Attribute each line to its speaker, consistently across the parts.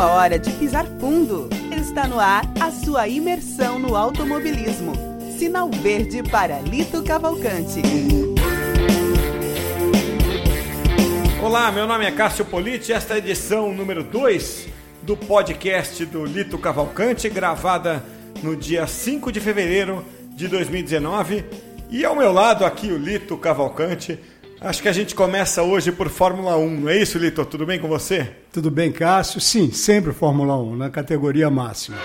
Speaker 1: A hora de pisar fundo. Está no ar a sua imersão no automobilismo. Sinal verde para Lito Cavalcante.
Speaker 2: Olá, meu nome é Cássio Politi. Esta é a edição número 2 do podcast do Lito Cavalcante, gravada no dia 5 de fevereiro de 2019. E ao meu lado aqui o Lito Cavalcante. Acho que a gente começa hoje por Fórmula 1, não é isso, Lito? Tudo bem com você?
Speaker 3: Tudo bem, Cássio? Sim, sempre Fórmula 1, na categoria máxima.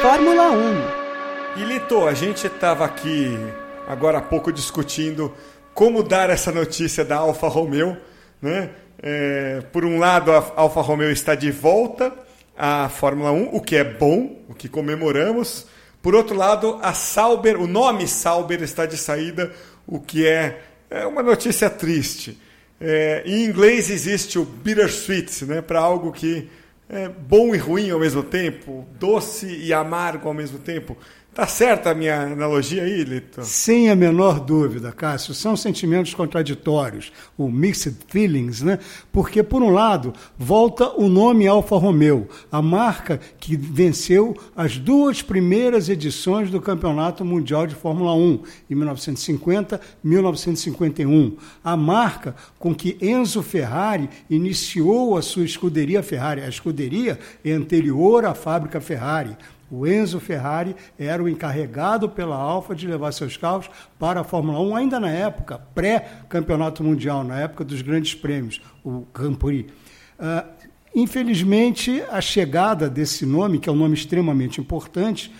Speaker 1: Fórmula 1.
Speaker 2: E Lito, a gente estava aqui agora há pouco discutindo como dar essa notícia da Alfa Romeo, né? É, por um lado, a Alfa Romeo está de volta à Fórmula 1, o que é bom, o que comemoramos. Por outro lado, a Sauber, o nome Sauber está de saída, o que é, é uma notícia triste. É, em inglês existe o bittersweet, né, para algo que é bom e ruim ao mesmo tempo, doce e amargo ao mesmo tempo. Tá certa a minha analogia aí, Lito?
Speaker 3: Sem a menor dúvida, Cássio, são sentimentos contraditórios, o mixed feelings, né? Porque, por um lado, volta o nome Alfa Romeo, a marca que venceu as duas primeiras edições do Campeonato Mundial de Fórmula 1, em 1950 e 1951. A marca com que Enzo Ferrari iniciou a sua escuderia Ferrari. A escuderia anterior à fábrica Ferrari. O Enzo Ferrari era o encarregado pela Alfa de levar seus carros para a Fórmula 1, ainda na época pré-campeonato mundial, na época dos grandes prêmios, o Grand Prix. Uh, infelizmente, a chegada desse nome, que é um nome extremamente importante,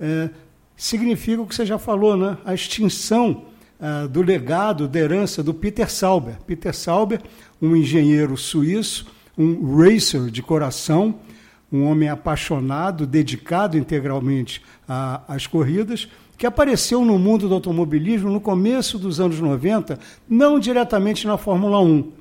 Speaker 3: uh, significa o que você já falou, né? a extinção uh, do legado, da herança do Peter Sauber. Peter Sauber, um engenheiro suíço, um racer de coração, um homem apaixonado, dedicado integralmente às corridas, que apareceu no mundo do automobilismo no começo dos anos 90, não diretamente na Fórmula 1.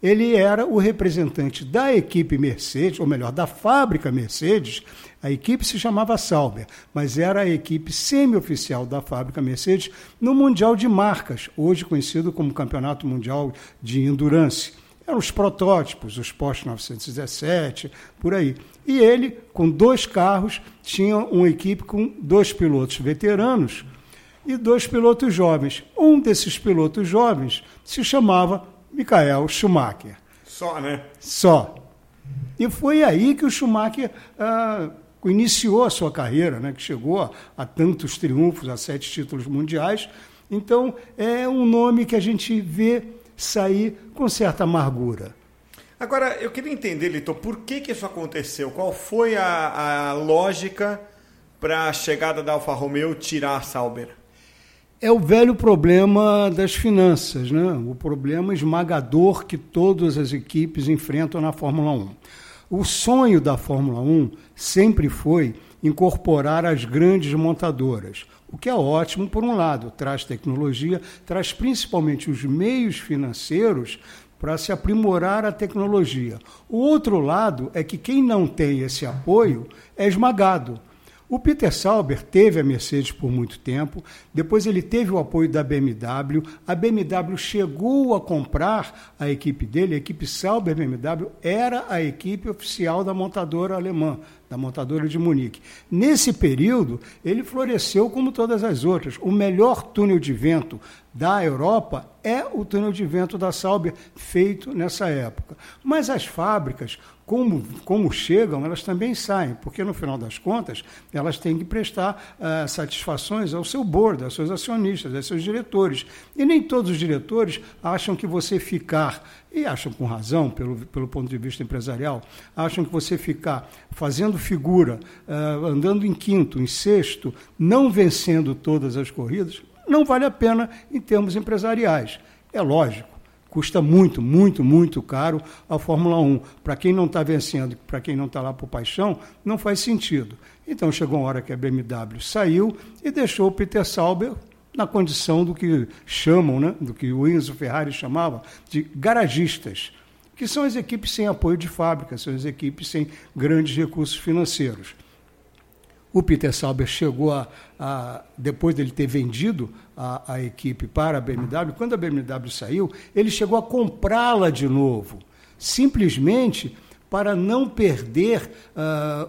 Speaker 3: Ele era o representante da equipe Mercedes, ou melhor, da fábrica Mercedes. A equipe se chamava Sauber, mas era a equipe semi-oficial da fábrica Mercedes no Mundial de Marcas, hoje conhecido como Campeonato Mundial de Endurance. Eram os protótipos, os Porsche 917, por aí. E ele, com dois carros, tinha uma equipe com dois pilotos veteranos e dois pilotos jovens. Um desses pilotos jovens se chamava Michael Schumacher.
Speaker 2: Só, né?
Speaker 3: Só. E foi aí que o Schumacher ah, iniciou a sua carreira, né? que chegou a, a tantos triunfos, a sete títulos mundiais. Então, é um nome que a gente vê sair com certa amargura.
Speaker 2: Agora, eu queria entender, Litor, por que, que isso aconteceu? Qual foi a, a lógica para a chegada da Alfa Romeo tirar a Sauber?
Speaker 3: É o velho problema das finanças, né? o problema esmagador que todas as equipes enfrentam na Fórmula 1. O sonho da Fórmula 1 sempre foi incorporar as grandes montadoras, o que é ótimo por um lado, traz tecnologia, traz principalmente os meios financeiros para se aprimorar a tecnologia. O outro lado é que quem não tem esse apoio é esmagado. O Peter Sauber teve a Mercedes por muito tempo, depois ele teve o apoio da BMW, a BMW chegou a comprar a equipe dele, a equipe Sauber BMW era a equipe oficial da montadora alemã, da montadora de Munique. Nesse período, ele floresceu como todas as outras. O melhor túnel de vento da Europa é o túnel de vento da Sauber, feito nessa época. Mas as fábricas como, como chegam, elas também saem, porque no final das contas elas têm que prestar uh, satisfações ao seu board, aos seus acionistas, aos seus diretores. E nem todos os diretores acham que você ficar, e acham com razão, pelo, pelo ponto de vista empresarial, acham que você ficar fazendo figura, uh, andando em quinto, em sexto, não vencendo todas as corridas, não vale a pena em termos empresariais. É lógico custa muito, muito, muito caro a Fórmula 1. Para quem não está vencendo, para quem não está lá por paixão, não faz sentido. Então chegou uma hora que a BMW saiu e deixou o Peter Sauber na condição do que chamam, né, do que o Enzo Ferrari chamava de garagistas, que são as equipes sem apoio de fábrica, são as equipes sem grandes recursos financeiros. O Peter Sauber chegou a, a depois dele ter vendido a, a, equipe para a BMW, quando a BMW saiu, ele chegou a comprá-la de novo, simplesmente para não perder,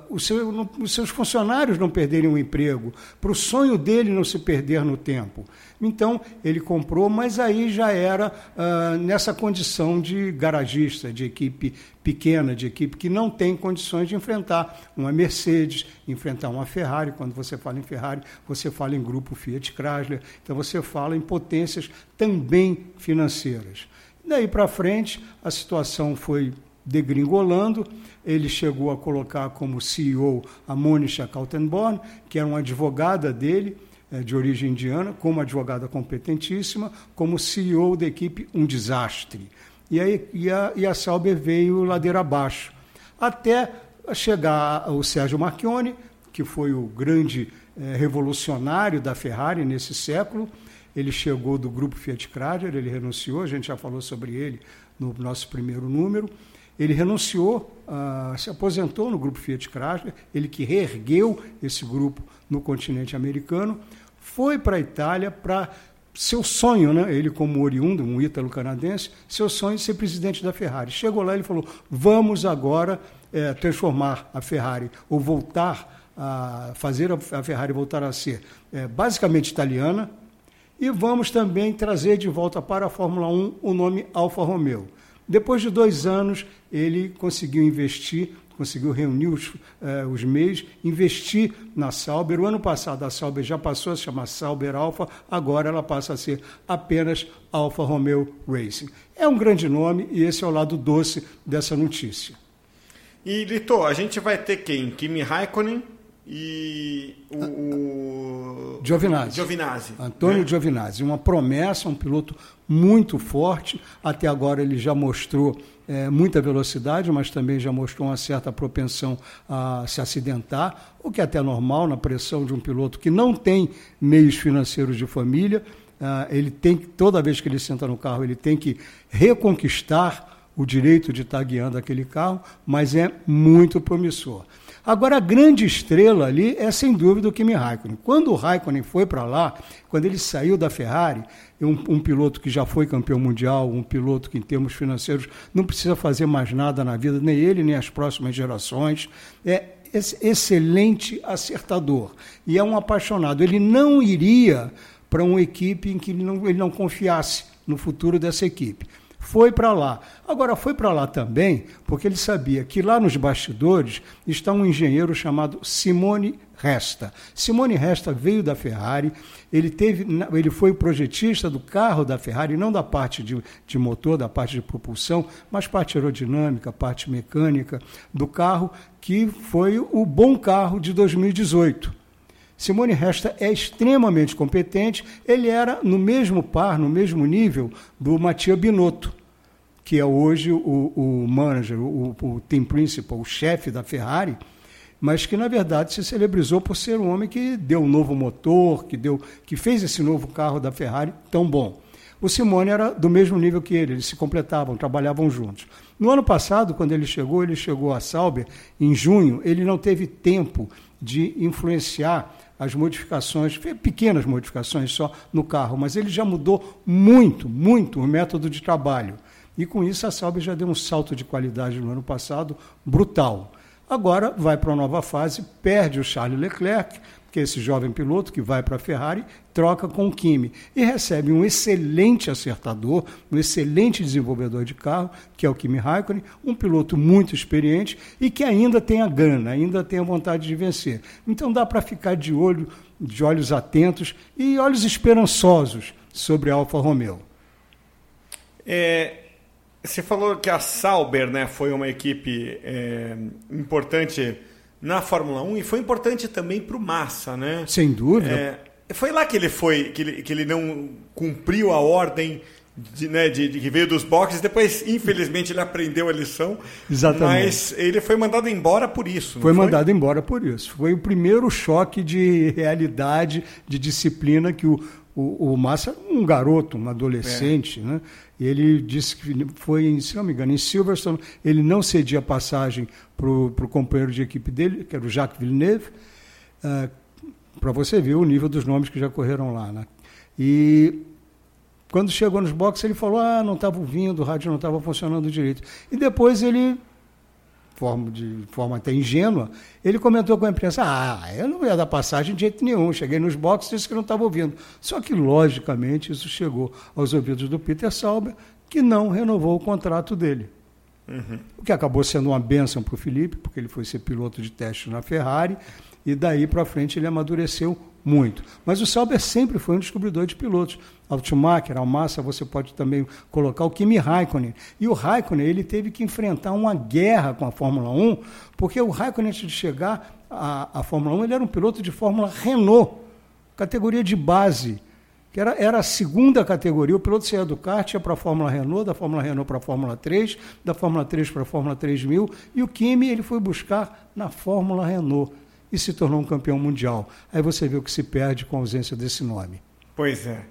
Speaker 3: uh, seu, os seus funcionários não perderem o emprego, para o sonho dele não se perder no tempo. Então, ele comprou, mas aí já era uh, nessa condição de garagista, de equipe pequena, de equipe que não tem condições de enfrentar uma Mercedes, enfrentar uma Ferrari. Quando você fala em Ferrari, você fala em grupo Fiat Chrysler, então você fala em potências também financeiras. Daí para frente, a situação foi degringolando. Ele chegou a colocar como CEO a Monisha Kaltenborn, que era uma advogada dele, de origem indiana, como advogada competentíssima, como CEO da equipe Um Desastre. E, aí, e, a, e a Sauber veio ladeira abaixo, até chegar o Sérgio Marchione, que foi o grande é, revolucionário da Ferrari nesse século. Ele chegou do grupo Fiat Chrysler, ele renunciou, a gente já falou sobre ele no nosso primeiro número. Ele renunciou, uh, se aposentou no grupo Fiat Chrysler, ele que reergueu esse grupo no continente americano, foi para a Itália para seu sonho, né? ele como oriundo, um ítalo-canadense, seu sonho de ser presidente da Ferrari. Chegou lá e falou, vamos agora é, transformar a Ferrari, ou voltar a fazer a Ferrari voltar a ser é, basicamente italiana, e vamos também trazer de volta para a Fórmula 1 o nome Alfa Romeo. Depois de dois anos, ele conseguiu investir conseguiu reunir os, eh, os meios, investir na Sauber. O ano passado a Sauber já passou a se chamar Sauber Alfa, agora ela passa a ser apenas Alfa Romeo Racing. É um grande nome e esse é o lado doce dessa notícia.
Speaker 2: E, Lito, a gente vai ter quem? Kimi Raikkonen e o... o...
Speaker 3: Giovinazzi.
Speaker 2: Giovinazzi.
Speaker 3: Antônio né? Giovinazzi. Uma promessa, um piloto muito forte. Até agora ele já mostrou é, muita velocidade, mas também já mostrou uma certa propensão a se acidentar, o que é até normal na pressão de um piloto que não tem meios financeiros de família. Ah, ele tem toda vez que ele senta no carro, ele tem que reconquistar o direito de estar guiando aquele carro, mas é muito promissor. Agora, a grande estrela ali é, sem dúvida, o Kimi Raikkonen. Quando o Raikkonen foi para lá, quando ele saiu da Ferrari, um, um, piloto que já foi campeão mundial, um piloto que, em termos financeiros, não precisa fazer mais nada na vida, nem ele, nem as próximas gerações, é excelente acertador e é um apaixonado. Ele não iria para uma equipe em que ele não, ele não confiasse no futuro dessa equipe foi para lá. Agora, foi para lá também porque ele sabia que lá nos bastidores está um engenheiro chamado Simone Resta. Simone Resta veio da Ferrari, ele, teve, ele foi o projetista do carro da Ferrari, não da parte de, de motor, da parte de propulsão, mas parte aerodinâmica, parte mecânica do carro, que foi o bom carro de 2018. Simone Resta é extremamente competente. Ele era no mesmo par, no mesmo nível do Mattia Binotto, que é hoje o, o manager, o, o team principal, o chefe da Ferrari, mas que na verdade se celebrizou por ser um homem que deu um novo motor, que deu, que fez esse novo carro da Ferrari tão bom. O Simone era do mesmo nível que ele, eles se completavam, trabalhavam juntos. No ano passado, quando ele chegou, ele chegou a Sauber em junho, ele não teve tempo de influenciar as modificações, pequenas modificações só no carro, mas ele já mudou muito, muito o método de trabalho. E com isso a Sauber já deu um salto de qualidade no ano passado brutal. Agora vai para uma nova fase, perde o Charles Leclerc, que é esse jovem piloto que vai para a Ferrari, troca com o Kimi e recebe um excelente acertador, um excelente desenvolvedor de carro, que é o Kimi Raikkonen, um piloto muito experiente e que ainda tem a gana, ainda tem a vontade de vencer. Então dá para ficar de olho, de olhos atentos e olhos esperançosos sobre a Alfa Romeo.
Speaker 2: É, você falou que a Sauber né, foi uma equipe é, importante na Fórmula 1 e foi importante também para o Massa, né?
Speaker 3: Sem dúvida.
Speaker 2: É, foi lá que ele foi, que ele, que ele não cumpriu a ordem de, né, de, de, que veio dos boxes. Depois, infelizmente, ele aprendeu a lição.
Speaker 3: Exatamente.
Speaker 2: Mas ele foi mandado embora por isso.
Speaker 3: Foi, foi mandado embora por isso. Foi o primeiro choque de realidade, de disciplina que o, o, o Massa, um garoto, um adolescente, é. né? Ele disse que foi, se não me engano, em Silverstone, ele não cedia passagem para o companheiro de equipe dele, que era o Jacques Villeneuve, uh, ah, para você ver o nível dos nomes que já correram lá. Né? E quando chegou nos boxes, ele falou: ah, não estava ouvindo, o rádio não estava funcionando direito. E depois ele forma, de forma até ingênua, ele comentou com a imprensa: Ah, eu não ia dar passagem de jeito nenhum. Cheguei nos boxes e disse que não estava ouvindo. Só que, logicamente, isso chegou aos ouvidos do Peter Sauber, que não renovou o contrato dele. Uhum. O que acabou sendo uma bênção para o Felipe, porque ele foi ser piloto de teste na Ferrari, e daí para frente ele amadureceu muito. Mas o Sauber sempre foi um descobridor de pilotos. Ao Schumacher, ao Massa, você pode também colocar o Kimi Raikkonen. E o Raikkonen ele teve que enfrentar uma guerra com a Fórmula 1, porque o Raikkonen, antes de chegar à, à Fórmula 1, ele era um piloto de Fórmula Renault, categoria de base que era, era a segunda categoria. O piloto saía do kart, ia para a Fórmula Renault, da Fórmula Renault para a Fórmula 3, da Fórmula 3 para a Fórmula 3000, e o Kimi ele foi buscar na Fórmula Renault e se tornou um campeão mundial. Aí você vê o que se perde com a ausência desse nome.
Speaker 2: Pois é.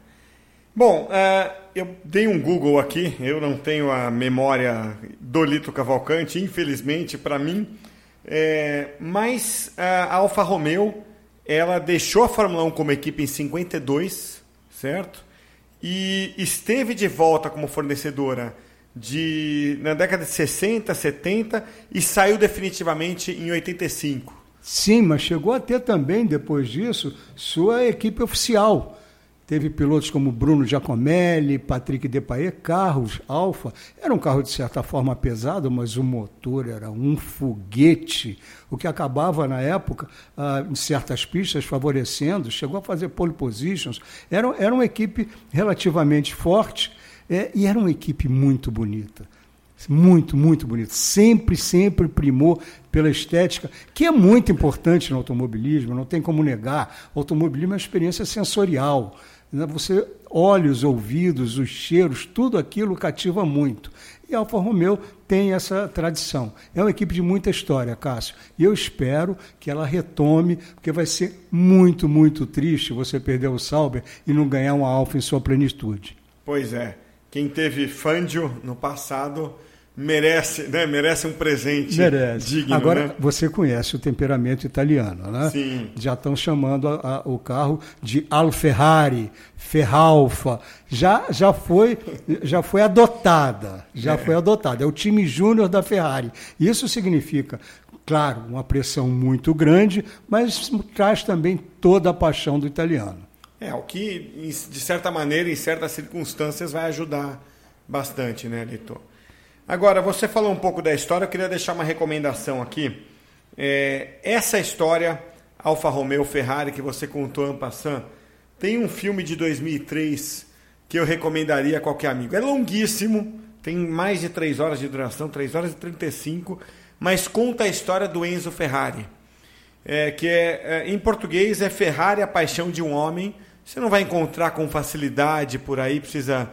Speaker 2: Bom, uh, eu dei um Google aqui, eu não tenho a memória do Lito Cavalcante, infelizmente para mim, é, mas a Alfa Romeo ela deixou a Fórmula 1 como equipe em 52, certo? E esteve de volta como fornecedora de na década de 60, 70 e saiu definitivamente em 85.
Speaker 3: Sim, mas chegou a ter também, depois disso, sua equipe oficial. Teve pilotos como Bruno Giacomelli, Patrick Depailler, carros Alfa. Era um carro, de certa forma, pesado, mas o motor era um foguete, o que acabava, na época, ah, em certas pistas, favorecendo. Chegou a fazer pole positions. Era, era uma equipe relativamente forte é, e era uma equipe muito bonita. Muito, muito bonito. Sempre, sempre primou pela estética, que é muito importante no automobilismo, não tem como negar. O automobilismo é uma experiência sensorial. Né? Você olha os ouvidos, os cheiros, tudo aquilo cativa muito. E a Alfa Romeo tem essa tradição. É uma equipe de muita história, Cássio. E eu espero que ela retome, porque vai ser muito, muito triste você perder o Sauber e não ganhar uma Alfa em sua plenitude.
Speaker 2: Pois é. Quem teve Fangio no passado merece, né? merece um presente
Speaker 3: merece.
Speaker 2: digno.
Speaker 3: Agora,
Speaker 2: né?
Speaker 3: você conhece o temperamento italiano, né?
Speaker 2: Sim.
Speaker 3: Já estão chamando a, a, o carro de Alferrari, Ferralfa. Já, já, foi, já foi adotada. Já é. foi adotada. É o time júnior da Ferrari. Isso significa, claro, uma pressão muito grande, mas traz também toda a paixão do italiano.
Speaker 2: É, o que, de certa maneira, em certas circunstâncias, vai ajudar bastante, né, Litor? Agora, você falou um pouco da história, eu queria deixar uma recomendação aqui. É, essa história, Alfa Romeo Ferrari, que você contou en passant, tem um filme de 2003 que eu recomendaria a qualquer amigo. É longuíssimo, tem mais de 3 horas de duração, 3 horas e 35, mas conta a história do Enzo Ferrari. É, que é, é, em português é Ferrari, a paixão de um homem. Você não vai encontrar com facilidade por aí, precisa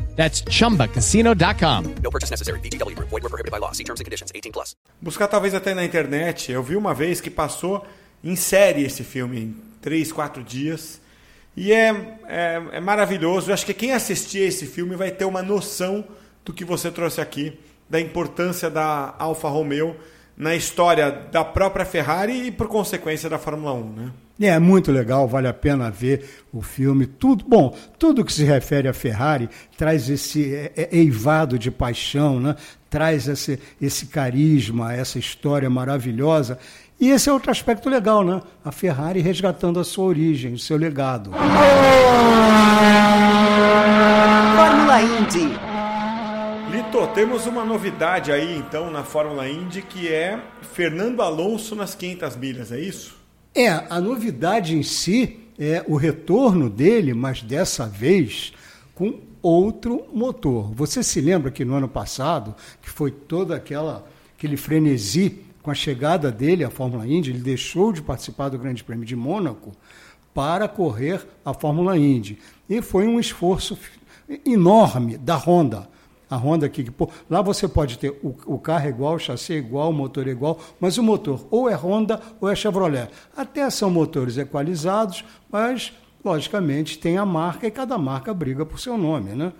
Speaker 4: That's chumbacasino.com.
Speaker 5: No purchase necessary. BGW. Void were prohibited by law. See terms and conditions 18+. Plus.
Speaker 2: Buscar talvez até na internet. Eu vi uma vez que passou em série esse filme em 3, 4 dias. E é, é, é maravilhoso. Eu acho que quem assistir esse filme vai ter uma noção do que você trouxe aqui, da importância da Alfa Romeo na história da própria Ferrari e, por consequência, da Fórmula 1. Né?
Speaker 3: É muito legal, vale a pena ver o filme. Tudo bom, tudo que se refere à Ferrari traz esse é, é, eivado de paixão, né? traz esse, esse carisma, essa história maravilhosa. E esse é outro aspecto legal, né? A Ferrari resgatando a sua origem, o seu legado.
Speaker 1: Fórmula Indy.
Speaker 2: Lito, temos uma novidade aí então na Fórmula Indy que é Fernando Alonso nas 500 milhas, é isso?
Speaker 3: É, a novidade em si é o retorno dele, mas dessa vez com outro motor. Você se lembra que no ano passado, que foi toda aquela aquele frenesi com a chegada dele à Fórmula Indy, ele deixou de participar do Grande Prêmio de Mônaco para correr a Fórmula Indy. E foi um esforço enorme da Honda. A Honda aqui, pô, lá você pode ter o, o carro igual, o chassi igual, o motor igual, mas o motor ou é Honda ou é Chevrolet. Até são motores equalizados, mas logicamente tem a marca e cada marca briga por seu nome, né?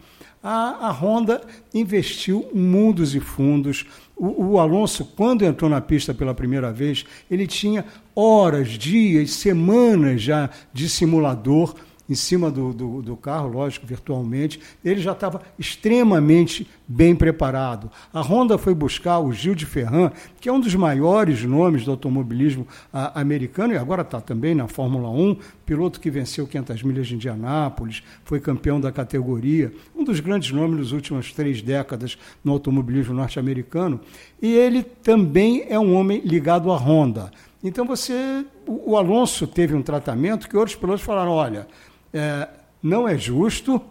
Speaker 3: A, a Honda investiu mundos e fundos. O, o, Alonso, quando entrou na pista pela primeira vez, ele tinha horas, dias, semanas já de simulador em cima do, do, do carro, lógico, virtualmente. Ele já estava extremamente bem preparado. A Honda foi buscar o Gil de Ferran, que é um dos maiores nomes do automobilismo a, americano e agora está também na Fórmula 1, piloto que venceu 500 milhas de Indianápolis, foi campeão da categoria, um dos grandes nomes das últimas três décadas no automobilismo norte-americano. E ele também é um homem ligado à Honda. Então você, o Alonso teve um tratamento que outros pilotos falaram, olha, é, não é justo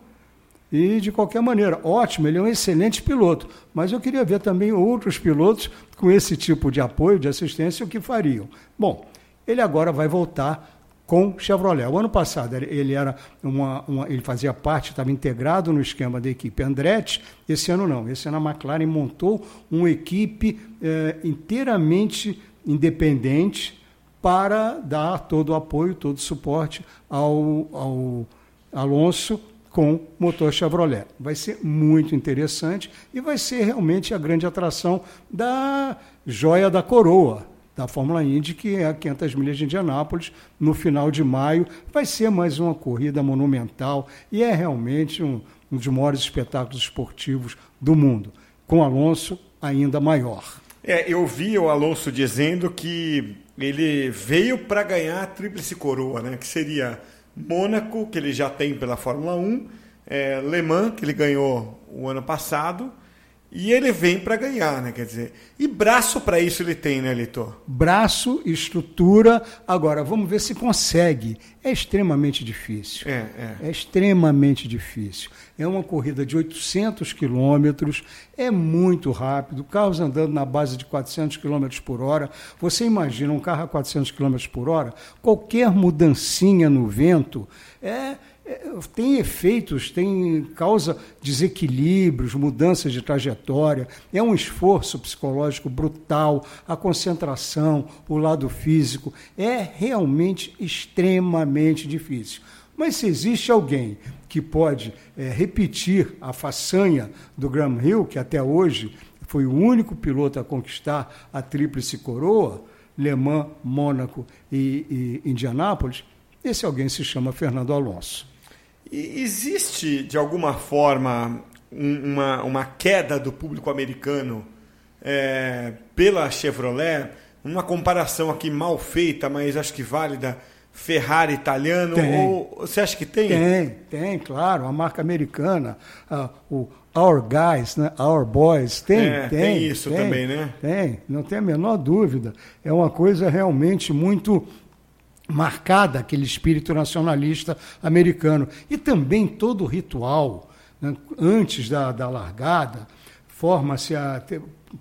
Speaker 3: e, de qualquer maneira, ótimo, ele é um excelente piloto. Mas eu queria ver também outros pilotos com esse tipo de apoio, de assistência, o que fariam. Bom, ele agora vai voltar com Chevrolet. O ano passado ele era uma, uma ele fazia parte, estava integrado no esquema da equipe Andretti. Esse ano não. Esse ano a McLaren montou uma equipe é, inteiramente independente para dar todo o apoio, todo o suporte ao, ao Alonso com motor Chevrolet. Vai ser muito interessante e vai ser realmente a grande atração da joia da coroa da Fórmula Indy, que é a 500 milhas de Indianápolis, no final de maio. Vai ser mais uma corrida monumental e é realmente um, um dos maiores espetáculos esportivos do mundo, com Alonso ainda maior.
Speaker 2: É, eu vi o Alonso dizendo que ele veio para ganhar a tríplice coroa, né? Que seria Mônaco, que ele já tem pela Fórmula 1, é, Le Mans, que ele ganhou o ano passado, e ele vem para ganhar, né? Quer dizer, e braço para isso ele tem, né, Litor?
Speaker 3: Braço, estrutura. Agora, vamos ver se consegue. É extremamente difícil.
Speaker 2: É, é.
Speaker 3: é extremamente difícil. É uma corrida de 800 quilômetros, é muito rápido, carros andando na base de 400 quilômetros por hora. Você imagina um carro a 400 quilômetros por hora? Qualquer mudancinha no vento é é, tem efeitos, tem causa desequilíbrios, mudanças de trajetória, é um esforço psicológico brutal, a concentração, o lado físico, é realmente extremamente difícil. Mas se existe alguém que pode é, repetir a façanha do Graham Hill, que até hoje foi o único piloto a conquistar a tríplice coroa, Le Mans, Mônaco e, e Indianápolis, esse alguém se chama Fernando Alonso.
Speaker 2: E existe, de alguma forma, um, uma, uma queda do público americano é, pela Chevrolet? Uma comparação aqui mal feita, mas acho que válida. Ferrari italiano?
Speaker 3: Tem.
Speaker 2: Ou você acha que tem?
Speaker 3: Tem, tem, claro. A marca americana, o Our Guys, né? Our Boys, tem,
Speaker 2: é,
Speaker 3: tem.
Speaker 2: Tem isso tem, também, né?
Speaker 3: Tem, não tem a menor dúvida. É uma coisa realmente muito marcada aquele espírito nacionalista americano. E também todo o ritual, né, antes da, da largada, forma-se a.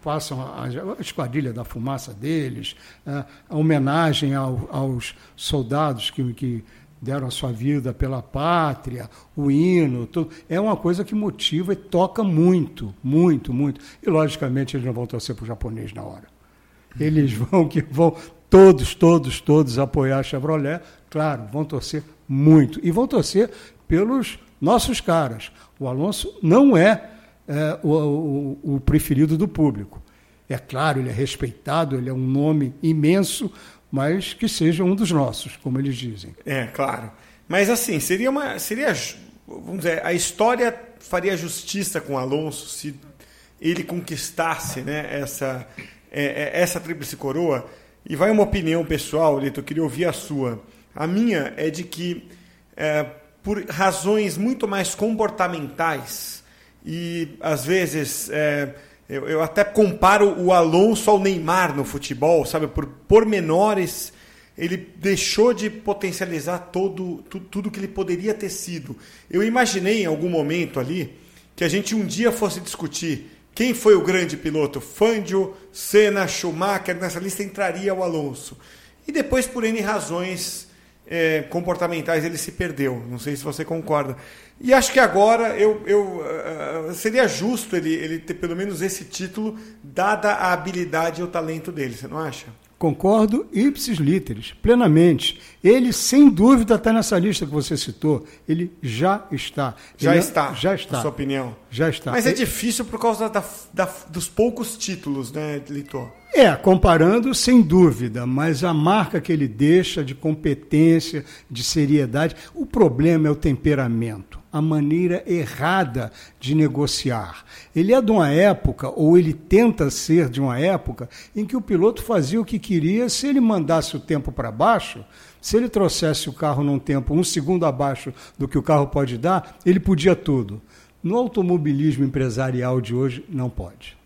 Speaker 3: passam a, esquadrilha da fumaça deles, a, a homenagem ao, aos soldados que, que deram a sua vida pela pátria, o hino, tudo. é uma coisa que motiva e toca muito, muito, muito. E, logicamente, eles não vão torcer para o japonês na hora. Eles vão que vão todos, todos, todos apoiar a Chevrolet. Claro, vão torcer muito. E vão torcer pelos nossos caras. O Alonso não é, é o, o, o preferido do público. É claro, ele é respeitado, ele é um nome imenso, mas que seja um dos nossos, como eles dizem.
Speaker 2: É, claro. Mas assim, seria uma. Seria, vamos dizer, a história faria justiça com Alonso se ele conquistasse né, essa, é, é, essa tríplice coroa. E vai uma opinião pessoal, Lito, eu queria ouvir a sua. A minha é de que, é, por razões muito mais comportamentais, e às vezes é, eu, eu, até comparo o Alonso ao Neymar no futebol, sabe? Por pormenores, ele deixou de potencializar todo, tu, tudo que ele poderia ter sido. Eu imaginei em algum momento ali que a gente um dia fosse discutir quem foi o grande piloto? Fangio, Senna, Schumacher, nessa lista entraria o Alonso. E depois, por N razões é, comportamentais, ele se perdeu. Não sei se você concorda. E acho que agora eu, eu uh, seria justo ele, ele ter pelo menos esse título, dada a habilidade e o talento dele, você não acha?
Speaker 3: Concordo ipsis literis, plenamente. Ele, sem dúvida, está nessa lista que você citou. Ele já está.
Speaker 2: Já
Speaker 3: Ele,
Speaker 2: está,
Speaker 3: já está.
Speaker 2: na sua opinião.
Speaker 3: Já está.
Speaker 2: Mas é difícil por causa da, da, dos poucos títulos, né, Litor?
Speaker 3: É, comparando, sem dúvida, mas a marca que ele deixa de competência, de seriedade, o problema é o temperamento, a maneira errada de negociar. Ele é de uma época, ou ele tenta ser de uma época, em que o piloto fazia o que queria, se ele mandasse o tempo para baixo, se ele trouxesse o carro num tempo um segundo abaixo do que o carro pode dar, ele podia tudo. No automobilismo empresarial de hoje, não pode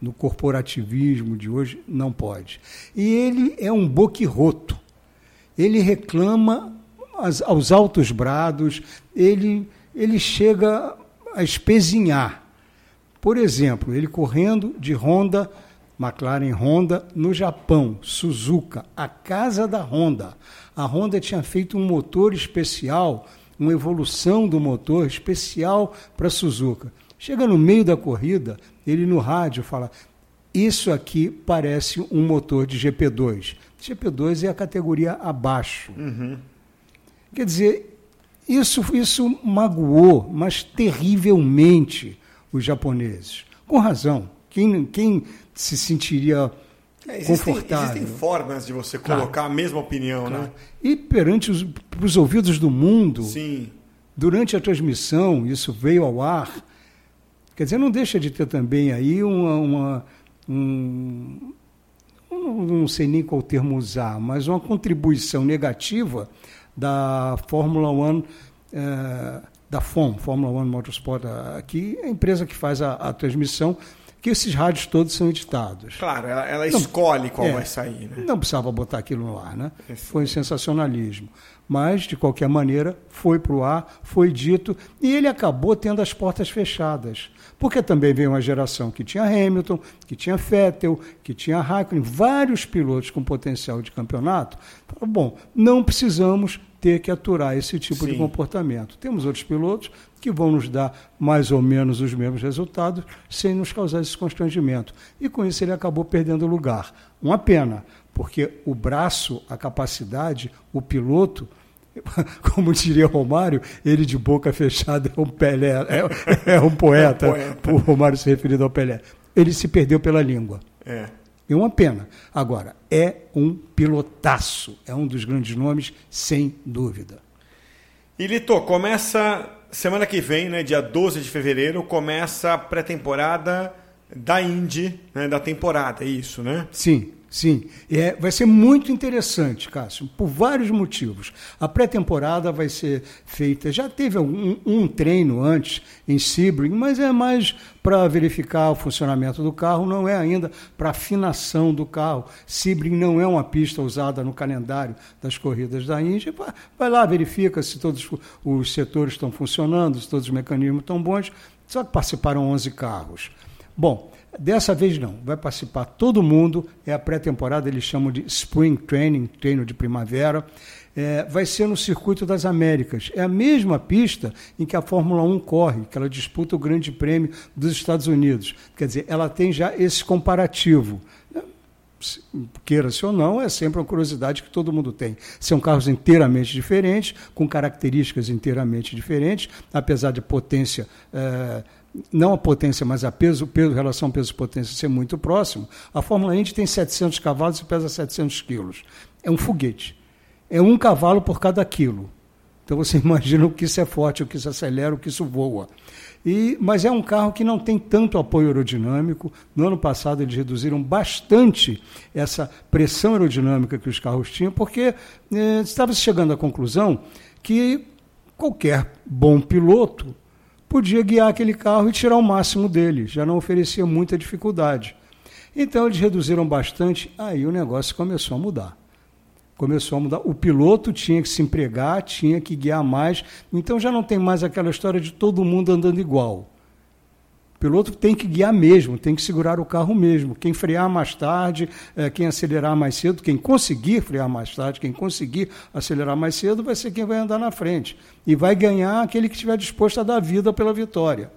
Speaker 3: no corporativismo de hoje, não pode. E ele é um boquirroto. Ele reclama as- aos altos brados, ele, ele chega a espezinhar. Por exemplo, ele correndo de Honda, McLaren Honda, no Japão, Suzuka, a casa da Honda. A Honda tinha feito um motor especial, uma evolução do motor especial para Suzuka. Chega no meio da corrida, ele no rádio fala: Isso aqui parece um motor de GP2. GP2 é a categoria abaixo. Quer dizer, isso, isso magoou, mas terrivelmente, os japoneses. Com razão. Quem, quem se sentiria
Speaker 2: É, existem,
Speaker 3: confortável?
Speaker 2: existem formas de você
Speaker 3: Claro.
Speaker 2: colocar a mesma opinião, né?
Speaker 3: E perante os, os ouvidos do mundo,
Speaker 2: Sim.
Speaker 3: durante a transmissão, isso veio ao ar. Quer dizer, não deixa de ter também aí uma. uma um, um- não sei nem qual termo usar, mas uma contribuição negativa da Fórmula One, eh, da FOM, Fórmula One Motorsport, aqui, a empresa que faz a, a transmissão, que esses rádios todos são editados.
Speaker 2: Claro, ela, ela
Speaker 3: Não,
Speaker 2: escolhe qual
Speaker 3: é,
Speaker 2: vai sair, né?
Speaker 3: Não precisava botar aquilo no ar, né?
Speaker 2: Isso.
Speaker 3: Foi um sensacionalismo. Mas, de qualquer maneira, foi para o ar, foi dito, e ele acabou tendo as portas fechadas. Porque também veio uma geração que tinha Hamilton, que tinha Vettel, que tinha Raikkonen, vários pilotos com potencial de campeonato. Bom, não precisamos ter que aturar esse tipo de
Speaker 2: Sim.
Speaker 3: comportamento. Temos outros pilotos que vão nos dar mais ou menos os mesmos resultados sem nos causar esse constrangimento. E com isso ele acabou perdendo lugar. Uma pena, porque o braço, a capacidade, o piloto, como diria Romário, ele de boca fechada é um Pelé, é, é um poeta,
Speaker 2: É um poeta.
Speaker 3: por Romário se referindo ao Pelé. Ele se perdeu pela língua.
Speaker 2: É.
Speaker 3: É uma pena. Agora, é um pilotaço, é um dos grandes nomes, sem dúvida.
Speaker 2: E Lito, começa semana que vem, né, dia 12 de fevereiro, começa a pré-temporada da Indy, né, da temporada, é isso, né?
Speaker 3: Sim, sim. É, vai ser muito interessante, Cássio, por vários motivos. A pré-temporada vai ser feita. Já teve um, um treino antes em Sebring, mas é mais para verificar o funcionamento do carro, não é ainda para afinação do carro. Sebring não é uma pista usada no calendário das corridas da. Vai- Vai lá, verifica se todos os setores estão funcionando, se todos os mecanismos estão bons. Só que participaram 11 carros. Bom, dessa vez não. Vai participar todo mundo. É a pré-temporada, eles chamam de Spring Training, treino de primavera. É, vai ser no Circuito das Américas. É a mesma pista em que a Fórmula 1 corre, que ela disputa o Grande Prêmio dos Estados Unidos. Quer dizer, ela tem já esse comparativo. queira-se ou não, é sempre uma curiosidade que todo mundo tem. São carros inteiramente diferentes, com características inteiramente diferentes, apesar de potência. É, não a potência, mas a peso, peso relação peso-potência ser muito próximo, a Fórmula Indy tem 700 cavalos e pesa 700 quilos. É um foguete. É um cavalo por cada quilo. Então você imagina o que isso é forte, o que isso acelera, o que isso voa. E, mas é um carro que não tem tanto apoio aerodinâmico. No ano passado eles reduziram bastante essa pressão aerodinâmica que os carros tinham, porque eh, estava chegando à conclusão que qualquer bom piloto podia guiar aquele carro e tirar o máximo dele, já não oferecia muita dificuldade. Então eles reduziram bastante, aí o negócio começou a mudar. Começou a mudar. O piloto tinha que se empregar, tinha que guiar mais, então já não tem mais aquela história de todo mundo andando igual. O piloto tem que guiar mesmo, tem que segurar o carro mesmo. Quem frear mais tarde, é, quem acelerar mais cedo, quem conseguir frear mais tarde, quem conseguir acelerar mais cedo, vai ser quem vai andar na frente. E vai ganhar aquele que estiver disposto a dar vida pela vitória.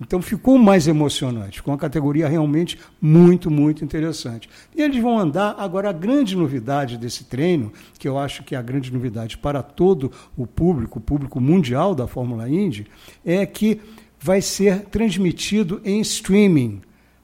Speaker 3: Então ficou mais emocionante, com a categoria realmente muito, muito interessante. E eles vão andar. Agora, a grande novidade desse treino, que eu acho que é a grande novidade para todo o público, o público mundial da Fórmula Indy, é que vai ser transmitido em streaming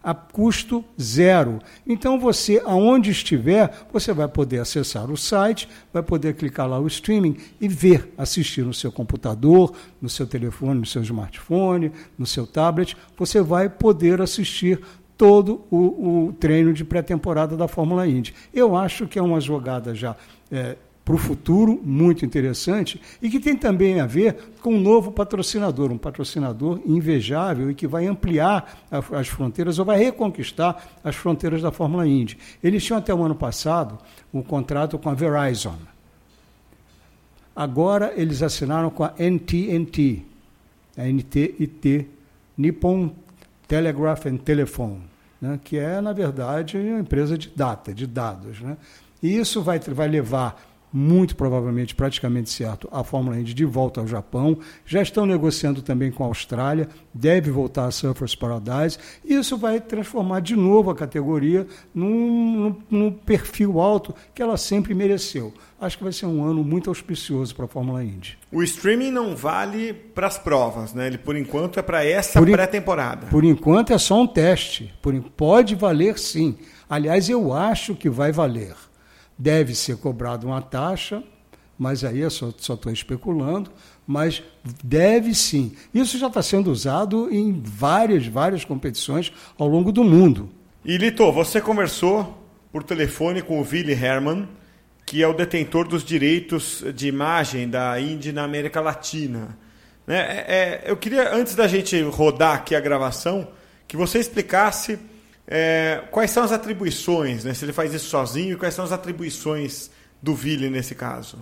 Speaker 3: a custo zero. Então você, aonde estiver, você vai poder acessar o site, vai poder clicar lá o streaming e ver, assistir no seu computador, no seu telefone, no seu smartphone, no seu tablet. Você vai poder assistir todo o, o treino de pré-temporada da Fórmula Indy. Eu acho que é uma jogada já é, para o futuro, muito interessante, e que tem também a ver com um novo patrocinador, um patrocinador invejável e que vai ampliar as fronteiras ou vai reconquistar as fronteiras da Fórmula Indy. Eles tinham até o ano passado um contrato com a Verizon. Agora eles assinaram com a NTNT, a NTIT, Nippon Telegraph and Telephone, né, que é, na verdade, uma empresa de data, de dados. Né? E isso vai, vai levar muito provavelmente, praticamente certo, a Fórmula Indy de volta ao Japão. Já estão negociando também com a Austrália, deve voltar a Surfers Paradise. E isso vai transformar de novo a categoria num, num, perfil alto que ela sempre mereceu. Acho que vai ser um ano muito auspicioso para a Fórmula Indy.
Speaker 2: O streaming não vale para as provas, né? Ele por enquanto é para essa pré-temporada.
Speaker 3: Por enquanto é só um teste. Por, pode valer sim. Aliás, eu acho que vai valer deve ser cobrada uma taxa, mas aí eu só estou especulando, mas deve sim. Isso já está sendo usado em várias, várias competições ao longo do mundo.
Speaker 2: E Lito, você conversou por telefone com o Willy Herman, que é o detentor dos direitos de imagem da Indy na América Latina. Né? É, é, eu queria, antes da gente rodar aqui a gravação, que você explicasse é, quais são as atribuições, né? Se ele faz isso sozinho, quais são as atribuições do Vili nesse caso?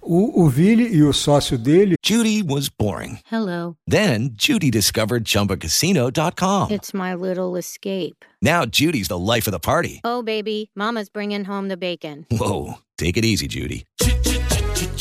Speaker 3: O, o Vili e o sócio dele.
Speaker 5: Judy was boring.
Speaker 6: Hello.
Speaker 5: Then Judy discovered ChumbaCasino.com.
Speaker 6: It's my little escape.
Speaker 5: Now Judy's the life of the party.
Speaker 6: Oh baby, Mama's bringing home the bacon.
Speaker 5: Whoa, take it easy, Judy.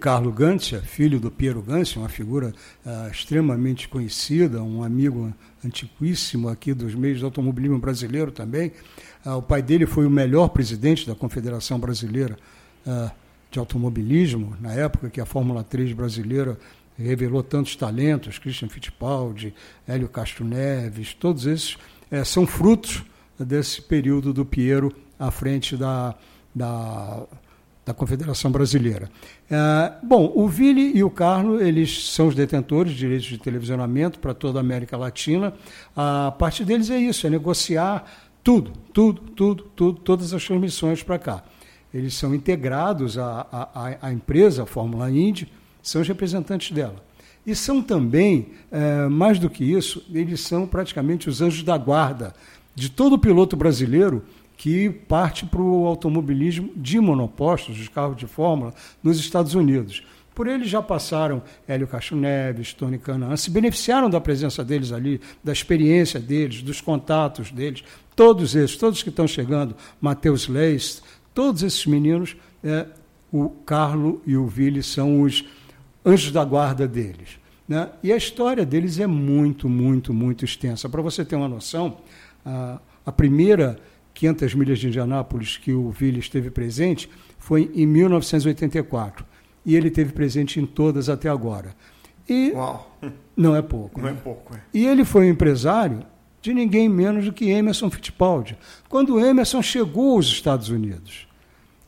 Speaker 3: Carlo Gancia, filho do Piero Gancia, uma figura uh, extremamente conhecida, um amigo antiquíssimo aqui dos meios de automobilismo brasileiro também. Uh, o pai dele foi o melhor presidente da Confederação Brasileira uh, de Automobilismo, na época que a Fórmula 3 brasileira revelou tantos talentos, Christian Fittipaldi, Hélio Castro Neves, todos esses é, são frutos desse período do Piero à frente da, da da Confederação Brasileira. É, bom, o Vili e o Carlos, eles são os detentores de direitos de televisionamento para toda a América Latina. A parte deles é isso, é negociar tudo, tudo, tudo, tudo, todas as transmissões para cá. Eles são integrados à, à, à empresa, a Fórmula Indy, são os representantes dela. E são também, é, mais do que isso, eles são praticamente os anjos da guarda de todo piloto brasileiro que parte para o automobilismo de monopostos, os carros de Fórmula, nos Estados Unidos. Por eles já passaram Hélio Castro Neves, Tony Canaan, se beneficiaram da presença deles ali, da experiência deles, dos contatos deles. Todos esses, todos que estão chegando, Matheus Leis, todos esses meninos, é, o Carlo e o Vili são os anjos da guarda deles. Né? E a história deles é muito, muito, muito extensa. Para você ter uma noção, a, a primeira 500 milhas de Indianápolis que o Ville esteve presente foi em 1984. E ele esteve presente em todas até agora. E
Speaker 2: Uau.
Speaker 3: não é pouco.
Speaker 2: Não
Speaker 3: né?
Speaker 2: é pouco. É.
Speaker 3: E ele foi um empresário de ninguém menos do que Emerson Fittipaldi, quando o Emerson chegou aos Estados Unidos.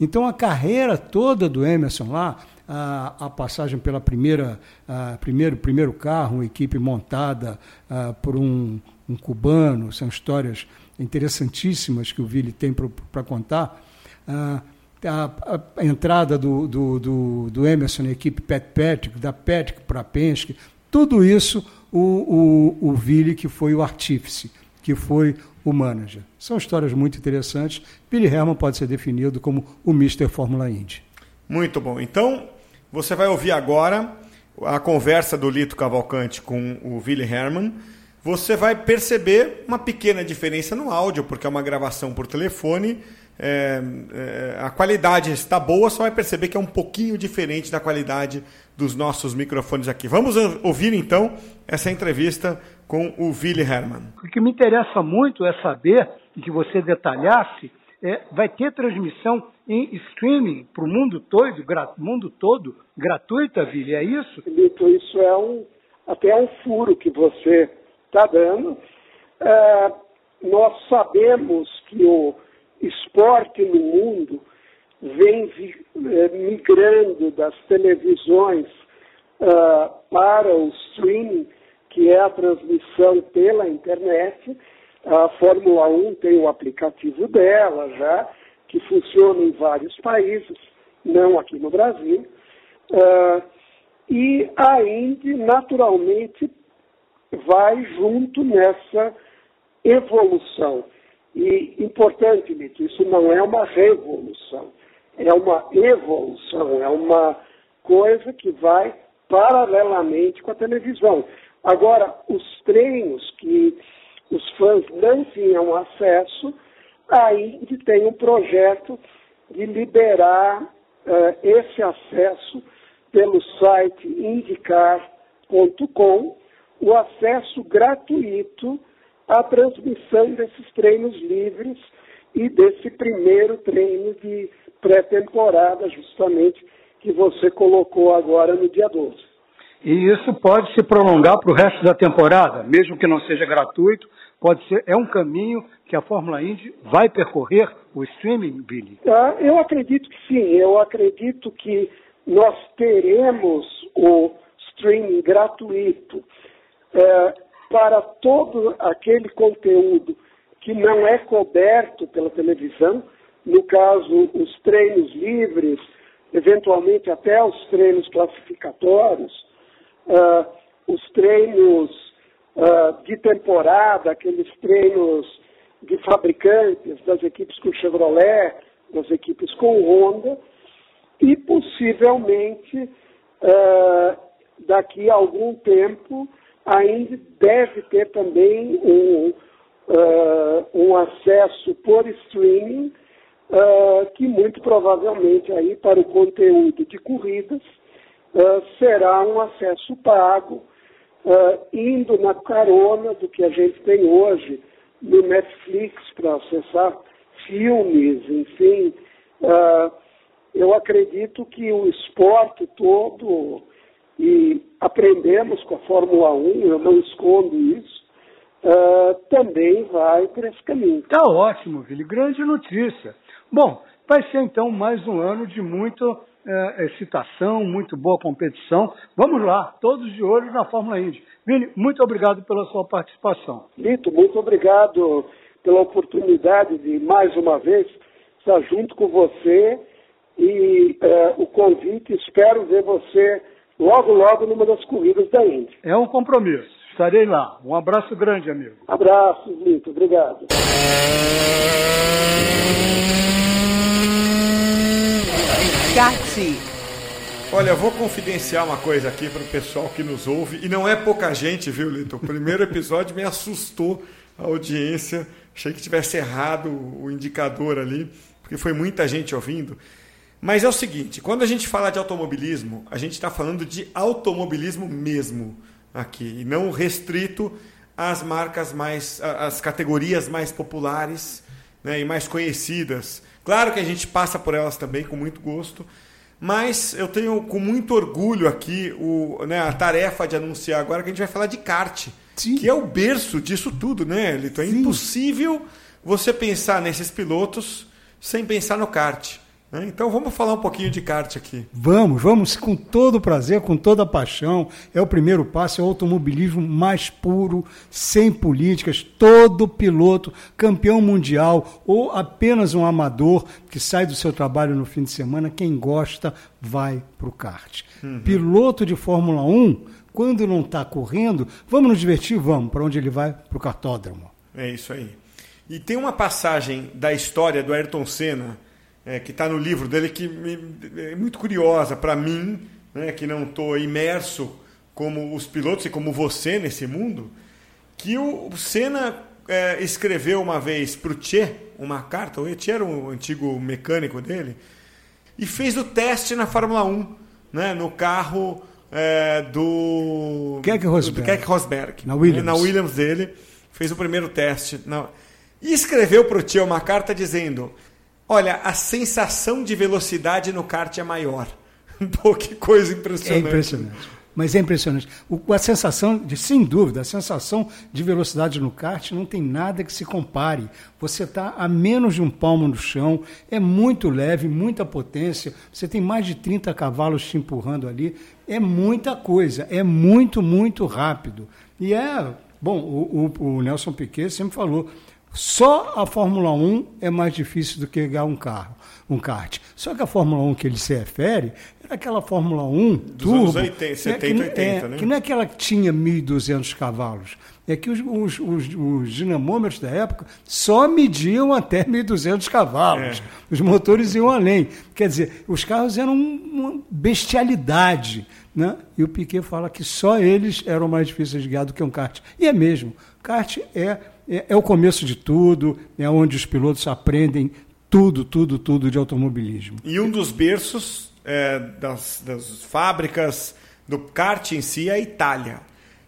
Speaker 3: Então a carreira toda do Emerson lá, a, a passagem pela primeira, a, primeiro, primeiro carro, uma equipe montada a, por um, um cubano, são histórias interessantíssimas que o Vili tem para contar. Ah, a, a, entrada do, do, do, do, Emerson na equipe Pet Patrick, da Patrick para Penske, tudo isso o, o, o Vili que foi o artífice, que foi o manager. São histórias muito interessantes. Billy Herman pode ser definido como o Mr. Fórmula Indy.
Speaker 2: Muito bom. Então, você vai ouvir agora a conversa do Lito Cavalcante com o Billy Herman você vai perceber uma pequena diferença no áudio, porque é uma gravação por telefone. É, é, a qualidade está boa, só vai perceber que é um pouquinho diferente da qualidade dos nossos microfones aqui. Vamos ouvir então essa entrevista com o Willy Herman.
Speaker 7: O que me interessa muito é saber, e que você detalhasse, é, vai ter transmissão em streaming para o mundo todo, mundo todo, gratuita, Willy, é isso?
Speaker 8: Lito, isso é um, até um furo que você está dando. É, nós sabemos que o esporte no mundo vem é, migrando das televisões uh, para o streaming, que é a transmissão pela internet. A Fórmula 1 tem o aplicativo dela já, que funciona em vários países, não aqui no Brasil. Uh, e a Indy, naturalmente, vai junto nessa evolução. E importante, Mito, isso não é uma revolução, é uma evolução, é uma coisa que vai paralelamente com a televisão. Agora, os treinos que os fãs não tinham acesso, aí tem um projeto de liberar uh, esse acesso pelo site indicar.com o acesso gratuito à transmissão desses treinos livres e desse primeiro treino de pré-temporada, justamente, que você colocou agora no dia 12.
Speaker 7: E isso pode se prolongar para o resto da temporada, mesmo que não seja gratuito, pode ser, é um caminho que a Fórmula Indy vai percorrer o streaming, Billy?
Speaker 8: Ah, eu acredito que sim, eu acredito que nós teremos o streaming gratuito é, para todo aquele conteúdo que não é coberto pela televisão, no caso, os treinos livres, eventualmente até os treinos classificatórios, uh, os treinos uh, de temporada, aqueles treinos de fabricantes, das equipes com Chevrolet, das equipes com Honda, e possivelmente, uh, daqui a algum tempo, ainda deve ter também um, uh, um acesso por streaming, uh, que muito provavelmente aí para o conteúdo de corridas uh, será um acesso pago, indo na carona do que a gente tem hoje no Netflix para acessar filmes, enfim. eu acredito que o esporte todo e aprendemos com a Fórmula 1, eu não escondo isso, uh, também vai por esse caminho.
Speaker 7: Tá ótimo, Vili, grande notícia. Bom, vai ser então mais um ano de muita é, excitação, muito boa competição. Vamos lá, todos de olho na Fórmula Indy. Vini, muito obrigado pela sua participação.
Speaker 8: Lito, muito obrigado pela oportunidade de mais uma vez estar junto com você e é, o convite. Espero ver você logo, logo numa das corridas da Indy.
Speaker 7: É um compromisso. Estarei lá. Um abraço grande, amigo.
Speaker 8: Abraço, Lito. Obrigado.
Speaker 1: Cate.
Speaker 2: Olha, eu vou confidenciar uma coisa aqui para o pessoal que nos ouve, e não é pouca gente, viu, Lito? O primeiro episódio me assustou a audiência, achei que tivesse errado o indicador ali, porque foi muita gente ouvindo. Mas é o seguinte, quando a gente fala de automobilismo, a gente está falando de automobilismo mesmo aqui, e não restrito às marcas mais, às categorias mais populares né, e mais conhecidas. Claro que a gente passa por elas também com muito gosto, mas eu tenho com muito orgulho aqui o, né, a tarefa de anunciar agora que a gente vai falar de kart, Sim. que é o berço disso tudo, né, Lito? É Sim. impossível você pensar nesses pilotos sem pensar no kart. Né? Então vamos falar um pouquinho de kart aqui.
Speaker 3: Vamos, vamos com todo prazer, com toda paixão. É o primeiro passo, é o automobilismo mais puro, sem políticas. Todo piloto, campeão mundial ou apenas um amador que sai do seu trabalho no fim de semana, quem gosta vai para o kart. Uhum. Piloto de Fórmula 1, quando não está correndo, vamos nos divertir? Vamos. Para onde ele vai? Para o kartódromo.
Speaker 2: É isso aí. E tem uma passagem da história do Ayrton Senna é, que está no livro dele, que é muito curiosa para mim, né, que não estou imerso como os pilotos e como você nesse mundo, que o Senna é, escreveu uma vez para o Tchê uma carta, o Tchê era um antigo mecânico dele, e fez o teste na Fórmula 1, né, no carro é, do
Speaker 3: Keck Rosberg,
Speaker 2: do Keck Rosberg
Speaker 3: na Williams.
Speaker 2: Né, na Williams dele, fez o primeiro teste. Na... E escreveu para o Tchê uma carta dizendo Olha, a sensação de velocidade no kart é maior. Pô, que coisa impressionante.
Speaker 3: É impressionante. Mas é impressionante. O, a sensação, de, sem dúvida, a sensação de velocidade no kart não tem nada que se compare. Você está a menos de um palmo no chão, é muito leve, muita potência, você tem mais de 30 cavalos te empurrando ali. É muita coisa, é muito, muito rápido. E é. Bom, o, o, o Nelson Piquet sempre falou só a Fórmula 1 é mais difícil do que ganhar um carro, um kart. Só que a Fórmula 1 que ele se refere era aquela Fórmula 1
Speaker 2: Dos
Speaker 3: turbo,
Speaker 2: anos 80, 70,
Speaker 3: é, que,
Speaker 2: 80,
Speaker 3: é,
Speaker 2: né?
Speaker 3: Que não é que ela tinha 1.200 cavalos. É que os, os, os, os, dinamômetros da época só mediam até 1.200 cavalos. É. Os motores iam além. Quer dizer, os carros eram uma bestialidade. Né? E o Piquet fala que só eles eram mais difíceis de guiar do que um kart. E é mesmo. Kart é é, é o começo de tudo, é onde os pilotos aprendem tudo, tudo, tudo de automobilismo.
Speaker 2: E um dos berços é, das, das, fábricas do kart em si é a Itália.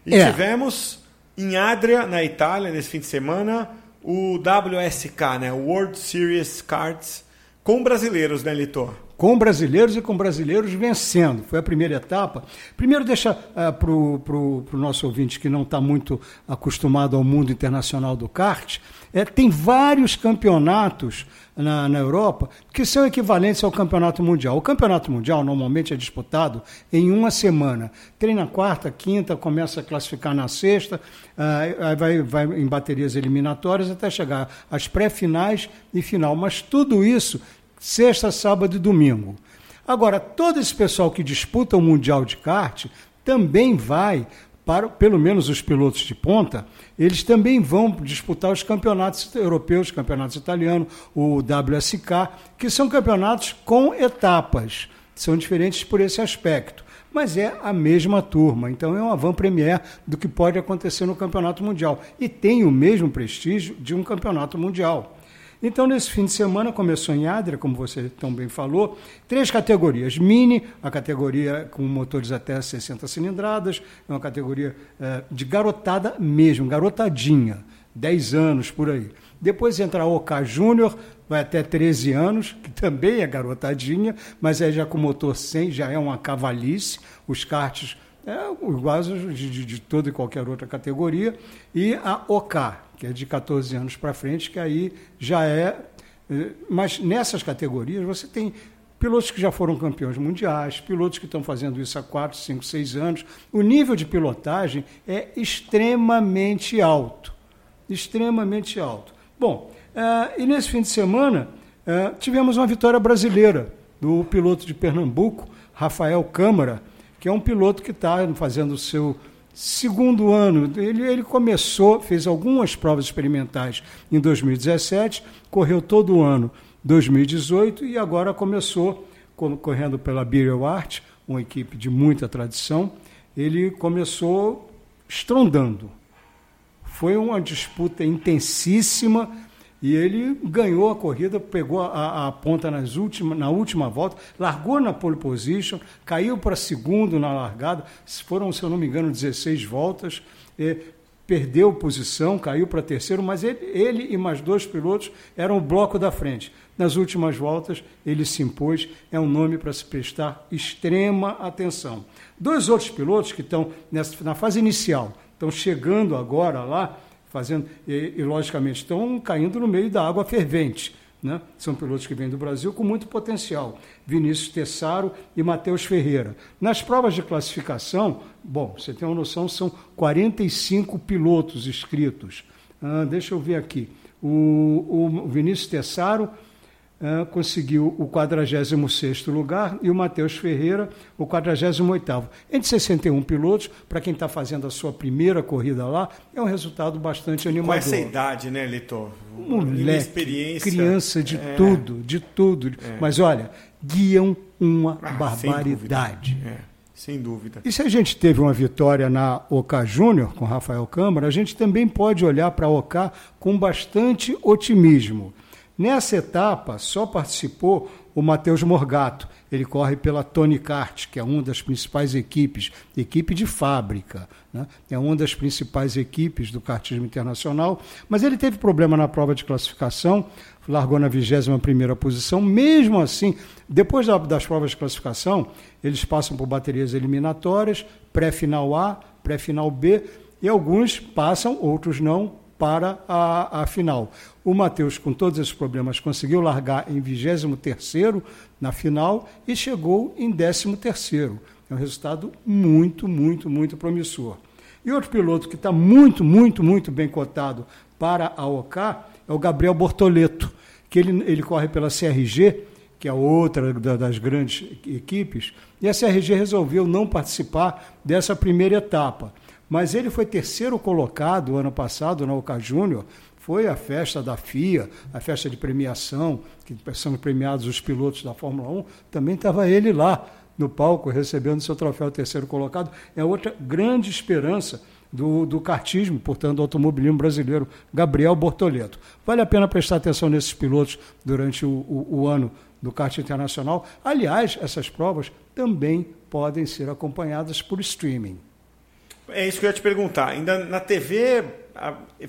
Speaker 2: E é. tivemos em Adria, na Itália, nesse fim de semana, o WSK, né? World Series Karts, com brasileiros, né, Litor?
Speaker 3: Com brasileiros e com brasileiros vencendo. Foi a primeira etapa. Primeiro, deixa uh, para o nosso ouvinte que não está muito acostumado ao mundo internacional do kart, é, tem vários campeonatos na, na Europa que são equivalentes ao campeonato mundial. O campeonato mundial normalmente é disputado em uma semana. Treina quarta, quinta, começa a classificar na sexta, uh, vai, vai em baterias eliminatórias até chegar às pré-finais e final. Mas tudo isso sexta, sábado e domingo. Agora, todo esse pessoal que disputa o Mundial de Kart também vai, para pelo menos os pilotos de ponta, eles também vão disputar os campeonatos europeus, campeonatos italianos, o WSK, que são campeonatos com etapas. São diferentes por esse aspecto. Mas é a mesma turma, então é uma van premier do que pode acontecer no campeonato mundial. E tem o mesmo prestígio de um campeonato mundial. Então, nesse fim de semana, começou em Adria, como você tão bem falou, três categorias. Mini, a categoria com motores até 60 cilindradas, é uma categoria é, de garotada mesmo, garotadinha, 10 anos por aí. Depois entra a OK Júnior, vai até 13 anos, que também é garotadinha, mas é já com motor 100, já é uma cavalice. Os karts é iguais de, de, de toda e qualquer outra categoria. E a OK, que é de 14 anos para frente, que aí já é, Eh, Mas nessas categorias você tem pilotos que já foram campeões mundiais, pilotos que estão fazendo isso há 4, 5, 6 anos. O nível de pilotagem é extremamente alto. Extremamente alto. Bom, eh, e nesse fim de semana eh, tivemos uma vitória brasileira do piloto de Pernambuco, Rafael Câmara, que é um piloto que está fazendo o seu segundo ano. Ele, ele começou, fez algumas provas experimentais em 2017, correu todo o ano 2018 e agora começou correndo pela Burial Art, uma equipe de muita tradição. Ele começou estrondando. Foi uma disputa intensíssima e ele ganhou a corrida, pegou a, a ponta nas última, na última volta, largou na pole position, caiu para segundo na largada, foram, se eu não me engano, 16 voltas, perdeu posição, caiu para terceiro, mas ele, ele e mais dois pilotos eram o bloco da frente. Nas últimas voltas, ele se impôs, é um nome para se prestar extrema atenção. Dois outros pilotos que estão na fase inicial, estão chegando agora lá, fazendo e, e, logicamente estão caindo no meio da água fervente. Né? São pilotos que vêm do Brasil com muito potencial. Vinícius Tessaro e Matheus Ferreira. Nas provas de classificação, bom, você tem uma noção, são 45 pilotos inscritos. Ah, deixa eu ver aqui. O, o Vinícius Tessaro conseguiu o 46º lugar e o Matheus Ferreira o 48º. Entre 61 pilotos, para quem está fazendo a sua primeira corrida lá, é um resultado bastante animador.
Speaker 2: Com essa idade, né, Litor?
Speaker 3: Moleque, criança de
Speaker 2: É.
Speaker 3: tudo, de tudo.
Speaker 2: É.
Speaker 3: Mas olha, guiam uma
Speaker 2: Ah, sem
Speaker 3: barbaridade.
Speaker 2: dúvida. É, sem dúvida.
Speaker 3: E se a gente teve uma vitória na OK Júnior com Rafael Câmara, a gente também pode olhar para a OK com bastante otimismo. Nessa etapa, só participou o Matheus Morgato. Ele corre pela Tony Kart, que é uma das principais equipes, equipe de fábrica. Né? É uma das principais equipes do kartismo internacional. Mas ele teve problema na prova de classificação, largou na 21ª posição. Mesmo assim, depois da- das provas de classificação, eles passam por baterias eliminatórias, pré-final A, pré-final B, e alguns passam, outros não, para a, a final. O Matheus, com todos esses problemas, conseguiu largar em 23º na final e chegou em 13º. É um resultado muito, muito, muito promissor. E outro piloto que está muito, muito, muito bem cotado para a OK é o Gabriel Bortoleto, que ele, ele corre pela CRG, que é outra da- das grandes equipes, e a CRG resolveu não participar dessa primeira etapa. Mas ele foi terceiro colocado ano passado na Oca Júnior, foi a festa da FIA, a festa de premiação, que são premiados os pilotos da Fórmula 1, também estava ele lá no palco recebendo seu troféu terceiro colocado. É outra grande esperança do, do kartismo, portanto, do automobilismo brasileiro, Gabriel Bortoleto. Vale a pena prestar atenção nesses pilotos durante o, o, o ano do kart internacional. Aliás, essas provas também podem ser acompanhadas por streaming.
Speaker 2: É isso que eu ia te perguntar. Ainda na TV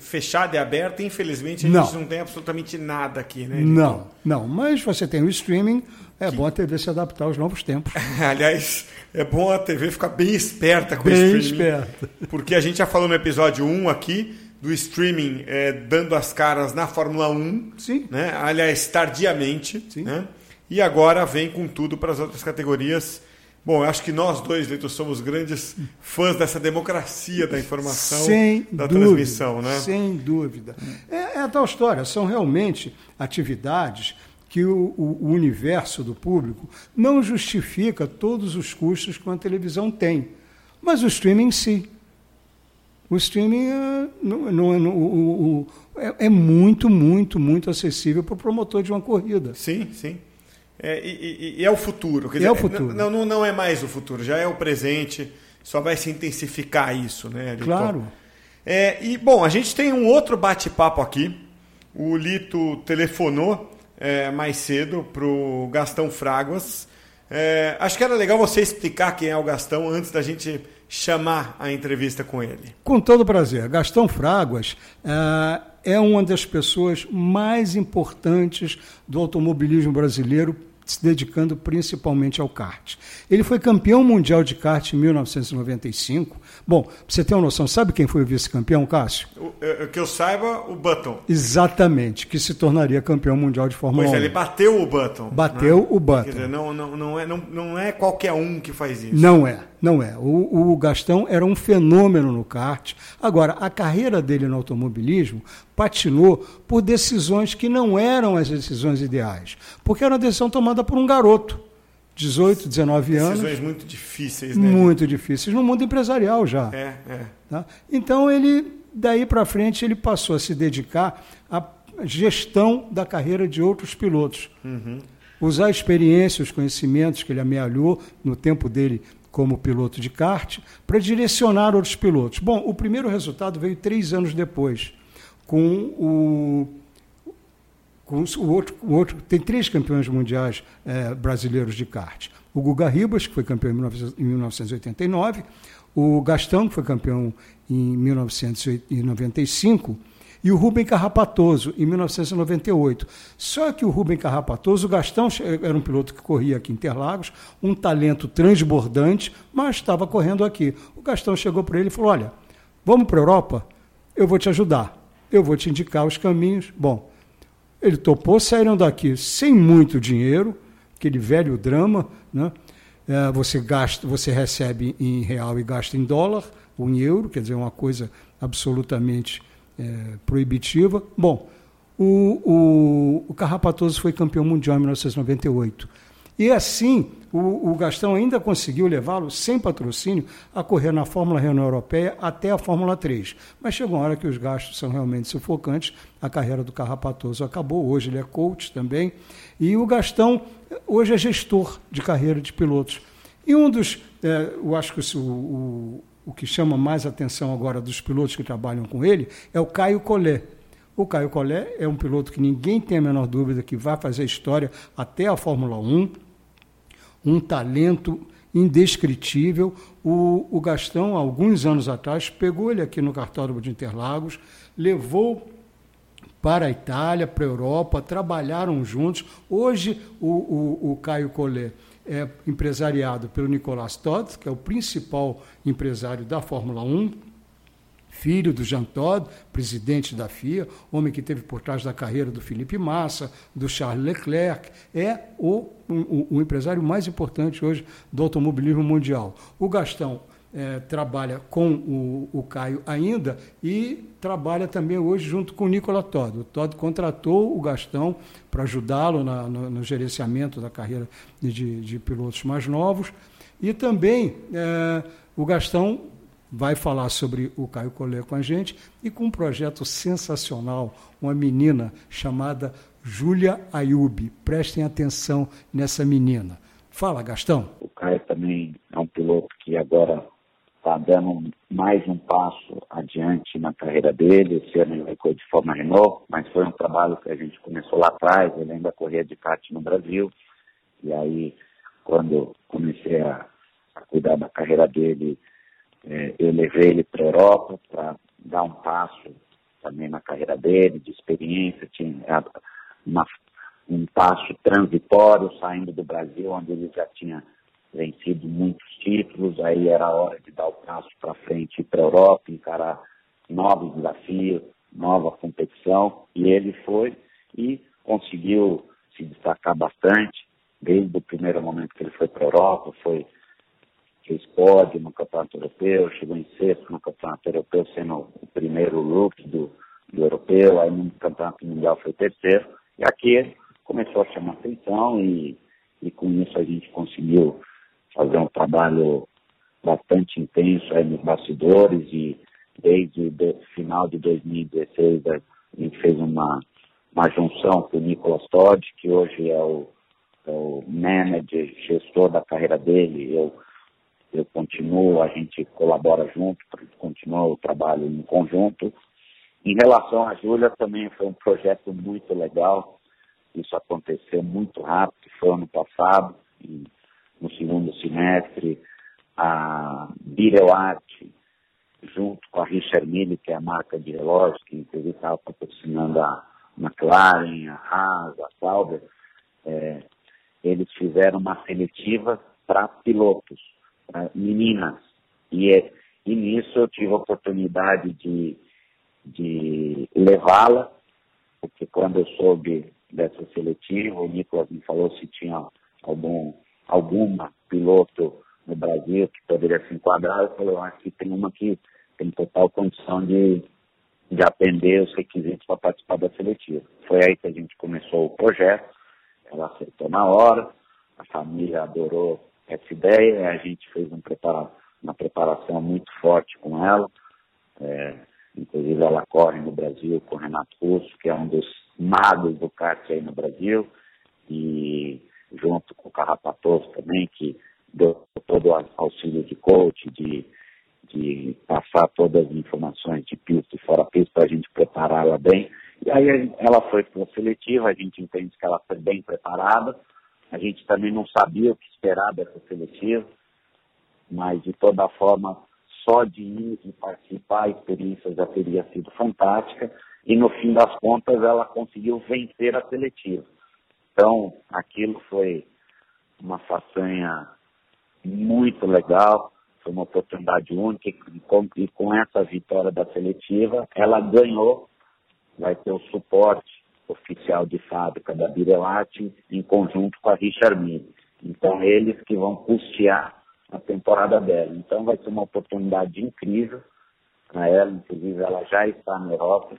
Speaker 2: fechada e aberta, infelizmente, a
Speaker 3: Não.
Speaker 2: gente não tem absolutamente nada aqui, né?
Speaker 3: Não, não. Mas você tem o streaming, é bom a TV se adaptar aos novos tempos.
Speaker 2: Aliás, é bom a TV ficar bem esperta com
Speaker 3: Bem
Speaker 2: o streaming.
Speaker 3: esperta.
Speaker 2: Porque a gente já falou no episódio 1 aqui do streaming é, dando as caras na Fórmula 1.
Speaker 3: Sim.
Speaker 2: Né? Aliás, tardiamente. Né? E agora vem com tudo para as outras categorias. Bom, acho que nós dois, Leito, somos grandes fãs dessa democracia da informação,
Speaker 3: Sem
Speaker 2: da
Speaker 3: dúvida,
Speaker 2: transmissão, né?
Speaker 3: Sem dúvida. É, é a tal história, são realmente atividades que o, o- universo do público não justifica todos os custos que uma televisão tem. Mas o streaming sim. O streaming é, não- não- não- o- o- é- é muito, muito, muito acessível para o promotor de uma corrida.
Speaker 2: Sim, sim. É, e, e- e é o futuro.
Speaker 3: É
Speaker 2: dizer,
Speaker 3: o futuro.
Speaker 2: Não, não, não é mais o futuro, já é o presente. Só vai se intensificar isso, né? Lito?
Speaker 3: Claro.
Speaker 2: É, e, bom, a gente tem um outro bate-papo aqui. O Lito telefonou é, mais cedo para o Gastão Fraguas. É, acho que era legal você explicar quem é o Gastão antes da gente chamar a entrevista com ele.
Speaker 3: Com todo prazer. Gastão Fraguas ah, é uma das pessoas mais importantes do automobilismo brasileiro, se dedicando principalmente ao kart. Ele foi campeão mundial de kart em 1995. Bom, pra você ter uma noção, sabe quem foi o vice-campeão, Cássio?
Speaker 2: O, é, que eu saiba, o Button.
Speaker 3: Exatamente, que se tornaria campeão mundial de Fórmula
Speaker 2: pois
Speaker 3: 1.
Speaker 2: Pois ele bateu o Button.
Speaker 3: Bateu
Speaker 2: né?
Speaker 3: o Button.
Speaker 2: Quer dizer, não, não, não, é, não, não é qualquer um que faz isso.
Speaker 3: Não é, não é. O, o Gastão era um fenômeno no kart. Agora, a carreira dele no automobilismo patinou por decisões que não eram as decisões ideais. Porque era uma decisão tomada por um garoto 18, 19 anos.
Speaker 2: Decisões muito difíceis, né?
Speaker 3: Muito difíceis, no mundo empresarial já.
Speaker 2: É, é.
Speaker 3: Tá? Então ele, daí para frente, ele passou a se dedicar à gestão da carreira de outros pilotos.
Speaker 2: Uhum.
Speaker 3: Usar a experiência, os conhecimentos que ele amealhou no tempo dele como piloto de kart, para direcionar outros pilotos. Bom, o primeiro resultado veio três anos depois, com o o outro, o outro, tem três campeões mundiais é, brasileiros de kart. O Guga Ribas, que foi campeão em 1989, o Gastão, que foi campeão em 1995, e o Rubem Carrapatoso, em 1998. Só que o Rubem Carrapatoso, o Gastão era um piloto que corria aqui em Interlagos, um talento transbordante, mas estava correndo aqui. O Gastão chegou para ele e falou: Olha, vamos para a Europa? Eu vou te ajudar, eu vou te indicar os caminhos. Bom, ele topou, saíram daqui sem muito dinheiro, aquele velho drama, né? É, você gasta, você recebe em real e gasta em dólar ou em euro, quer dizer, uma coisa absolutamente é, proibitiva. Bom, o, o, o Carrapatoso foi campeão mundial em 1998. E assim, o, o Gastão ainda conseguiu levá-lo, sem patrocínio, a correr na Fórmula Renault Europeia até a Fórmula 3. Mas chegou uma hora que os gastos são realmente sufocantes, a carreira do Carrapatoso acabou, hoje ele é coach também, e o Gastão hoje é gestor de carreira de pilotos. E um dos, é, eu acho que o, o, o que chama mais atenção agora dos pilotos que trabalham com ele é o Caio Collet. O Caio Collet é um piloto que ninguém tem a menor dúvida que vai fazer história até a Fórmula 1, um talento indescritível. O, o Gastão, alguns anos atrás, pegou ele aqui no cartódromo de Interlagos, levou para a Itália, para a Europa, trabalharam juntos. Hoje, o, o, o Caio Collet é empresariado pelo Nicolas Todd, que é o principal empresário da Fórmula 1, filho do Jean Todt, presidente da FIA, homem que teve por trás da carreira do Felipe Massa, do Charles Leclerc, é o, o, o empresário mais importante hoje do automobilismo mundial. O Gastão é, trabalha com o, o, Caio ainda e trabalha também hoje junto com o Nicola Todd. O Todd contratou o Gastão para ajudá-lo no, no, gerenciamento da carreira de, de, pilotos mais novos e também é, o Gastão vai falar sobre o Caio Collet com a gente e com um projeto sensacional, uma menina chamada Júlia Ayub. Prestem atenção nessa menina. Fala, Gastão.
Speaker 9: O Caio também é um piloto que agora está dando mais um passo adiante na carreira dele. Esse ano ele correr de forma Renault, mas foi um trabalho que a gente começou lá atrás. Ele ainda corria de kart no Brasil. E aí, quando comecei a, a cuidar da carreira dele, é, eu levei ele para a Europa para dar um passo também na carreira dele, de experiência, tinha uma, um passo transitório saindo do Brasil, onde ele já tinha vencido muitos títulos, aí era hora de dar o passo para frente e para a Europa, encarar novos desafios, nova competição, e ele foi e conseguiu se destacar bastante, desde o primeiro momento que ele foi para a Europa, foi fez pódio no Campeonato Europeu, chegou em sexto no Campeonato Europeu, sendo o primeiro look do, do Europeu, aí no Campeonato Mundial foi terceiro, e aqui começou a chamar atenção e, e com isso a gente conseguiu fazer um trabalho bastante intenso aí nos bastidores e desde o final de 2016 a gente fez uma, uma junção com o Nicolas Todd, que hoje é o, é o manager, gestor da carreira dele, eu eu continuo, a gente colabora junto, continua o trabalho em conjunto. Em relação à Júlia, também foi um projeto muito legal. Isso aconteceu muito rápido, foi ano passado, no segundo semestre. A Bireuart, junto com a Richard Mille, que é a marca de relógios, que inclusive estava patrocinando a McLaren, a Haas, a Sauber, é, eles fizeram uma seletiva para pilotos, meninas. E, é, e nisso eu tive a oportunidade de, de levá-la, porque quando eu soube dessa seletiva, o Nicolas me falou se tinha algum, alguma piloto no Brasil que poderia se enquadrar, eu falei, acho que tem uma que tem total condição de, de atender os requisitos para participar da seletiva. Foi aí que a gente começou o projeto, ela aceitou na hora, a família adorou essa ideia, a gente fez um prepara uma preparação muito forte com ela, é, inclusive ela corre no Brasil com o Renato Russo, que é um dos magos do kart aí no Brasil, e junto com o Carrapatoso também, que deu todo o auxílio de coach, de, de passar todas as informações de pista e fora pista para a gente prepará-la bem. E aí ela foi para a seletiva, a gente entende que ela foi bem preparada, a gente também não sabia o que esperar dessa seletiva, mas de toda forma, só de ir e participar, a experiência já teria sido fantástica, e no fim das contas ela conseguiu vencer a seletiva. Então, aquilo foi uma façanha muito legal, foi uma oportunidade única e com, e com essa vitória da seletiva, ela ganhou, vai ter o suporte oficial de fábrica da Birelati em conjunto com a Richard Mille. Então, eles que vão custear a temporada dela. Então, vai ser uma oportunidade incrível para ela, inclusive ela já está na Europa,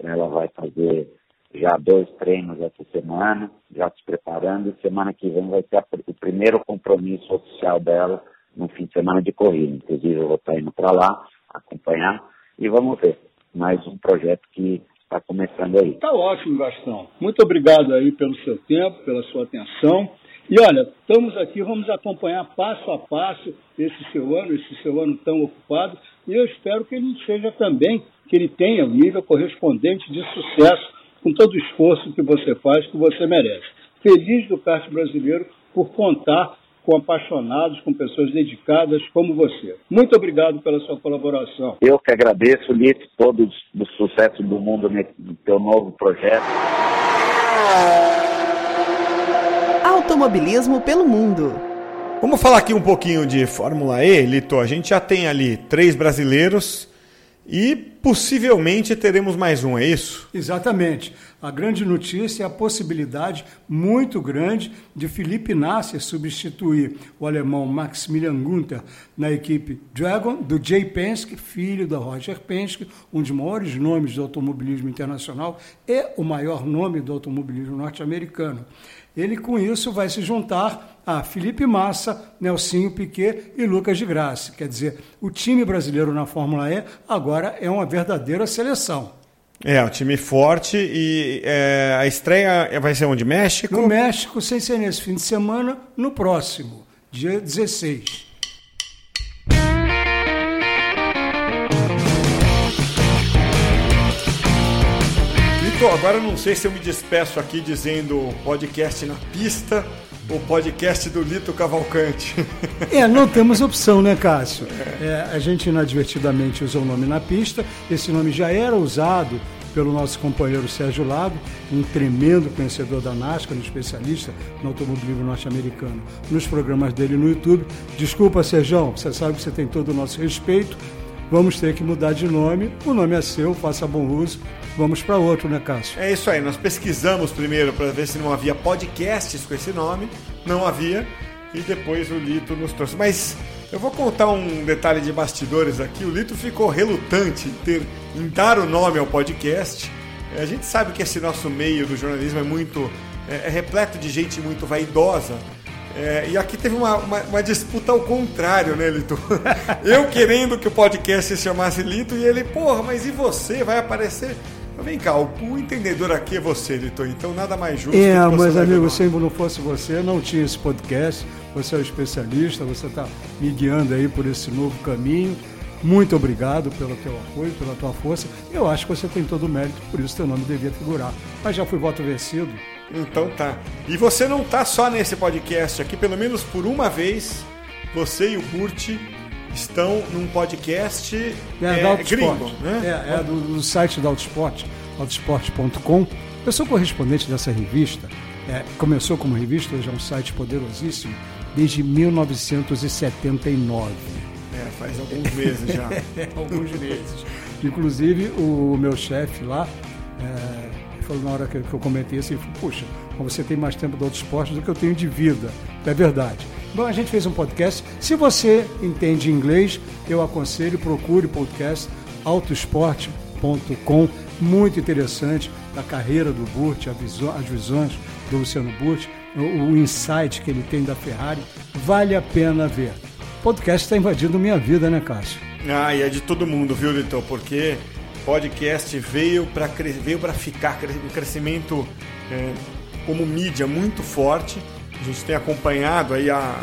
Speaker 9: ela vai fazer já dois treinos essa semana, já se preparando, semana que vem vai ser o primeiro compromisso oficial dela no fim de semana de corrida. Inclusive eu vou estar indo para lá acompanhar e vamos ver. Mais um projeto que está começando aí.
Speaker 7: Tá ótimo, Gastão. Muito obrigado aí pelo seu tempo, pela sua atenção. E olha, estamos aqui, vamos acompanhar passo a passo esse seu ano, esse seu ano tão ocupado, e eu espero que ele seja também, que ele tenha o um nível correspondente de sucesso com todo o esforço que você faz, que você merece. Feliz do kart brasileiro por contar com apaixonados, com pessoas dedicadas como você. Muito obrigado pela sua colaboração.
Speaker 9: Eu que agradeço, Lito, todo o sucesso do mundo no teu novo projeto.
Speaker 1: Automobilismo pelo mundo.
Speaker 2: Vamos falar aqui um pouquinho de Fórmula E, Lito. A gente já tem ali três brasileiros e possivelmente teremos mais um, é isso?
Speaker 3: Exatamente. A grande notícia é a possibilidade muito grande de Felipe Nasser substituir o alemão Maximilian Gunther na equipe Dragon, do Jay Penske, filho da Roger Penske, um dos maiores nomes do automobilismo internacional e o maior nome do automobilismo norte-americano. Ele, com isso, vai se juntar a Felipe Massa, Nelsinho Piquet e Lucas de Graça. Quer dizer, o time brasileiro na Fórmula E agora é uma verdadeira seleção.
Speaker 2: É, um time forte e é, a estreia vai ser onde? México?
Speaker 3: No México, sem ser nesse fim de semana, no próximo, dia 16.
Speaker 2: Lito, agora não sei se eu me despeço aqui dizendo podcast na pista ou podcast do Lito Cavalcante.
Speaker 3: É, não temos opção, né, Cássio? É, a gente inadvertidamente usou o nome na pista, esse nome já era usado pelo nosso companheiro Sérgio Lago, um tremendo conhecedor da NASCAR, um especialista no automobilismo norte-americano, nos programas dele no YouTube. Desculpa, Sérgio, você sabe que você tem todo o nosso respeito. Vamos ter que mudar de nome. O nome é seu, faça bom uso. Vamos para outro, né, Cássio?
Speaker 2: É isso aí. Nós pesquisamos primeiro para ver se não havia podcasts com esse nome. Não havia. E depois o Lito nos trouxe. Mas eu vou contar um detalhe de bastidores aqui. O Lito ficou relutante em, ter, em dar o nome ao podcast. É, a gente sabe que esse nosso meio do jornalismo é muito. é, é repleto de gente muito vaidosa. É, e aqui teve uma, uma, uma, disputa ao contrário, né, Lito? Eu querendo que o podcast se chamasse Lito e ele, porra, mas e você? Vai aparecer? Vem cá, o, entendedor aqui é você, Lito, então nada mais justo.
Speaker 3: É, mas amigo, se não fosse você, não tinha esse podcast. Você é o um especialista, você está me guiando aí por esse novo caminho. Muito obrigado pelo teu apoio, pela tua força. Eu acho que você tem todo o mérito, por isso teu nome devia figurar. Mas já fui voto vencido.
Speaker 2: Então tá. E você não tá só nesse podcast aqui, pelo menos por uma vez, você e o Burt estão num podcast
Speaker 3: é, é, gringo, né? É, é do, do, site da Autosport, autosport.com. Eu sou correspondente dessa revista é, começou como revista, hoje é um site poderosíssimo, desde 1979.
Speaker 2: É, faz alguns meses já.
Speaker 3: alguns meses. Inclusive, o meu chefe lá, é, falou na hora que, eu comentei assim, puxa, você tem mais tempo de outros esportes do que eu tenho de vida. É verdade. Bom, a gente fez um podcast. Se você entende inglês, eu aconselho, procure o podcast autoesporte.com, muito interessante, da carreira do Burt, as visões do Luciano Burt, o insight que ele tem da Ferrari, vale a pena ver. O podcast está invadindo minha vida, né, Cássio?
Speaker 2: Ah, e é de todo mundo, viu, Litor? Porque podcast veio para veio para ficar, um crescimento é, como mídia muito forte. A gente tem acompanhado aí a,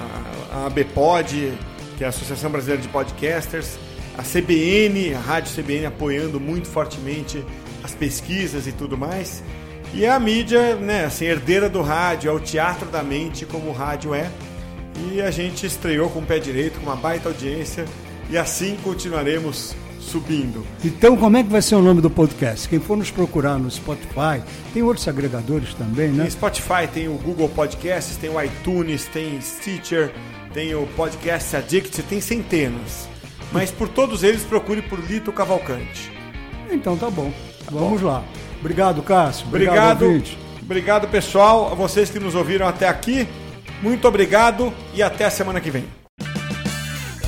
Speaker 2: a ABPOD, que é a Associação Brasileira de Podcasters, a CBN, a Rádio CBN apoiando muito fortemente as pesquisas e tudo mais. E a mídia, né, assim, herdeira do rádio, é o teatro da mente como o rádio é. E a gente estreou com o pé direito, com uma baita audiência, e assim continuaremos subindo.
Speaker 3: Então, como é que vai ser o nome do podcast? Quem for nos procurar no Spotify, tem outros agregadores também, né?
Speaker 2: Tem Spotify, tem o Google Podcasts, tem o iTunes, tem Stitcher, tem o Podcast Addict, tem centenas. Mas por todos eles, procure por Lito Cavalcante.
Speaker 3: Então tá bom. Tá Vamos bom. lá. Obrigado, Cássio.
Speaker 2: Obrigado. Obrigado, obrigado, pessoal. A vocês que nos ouviram até aqui. Muito obrigado e até a semana que vem.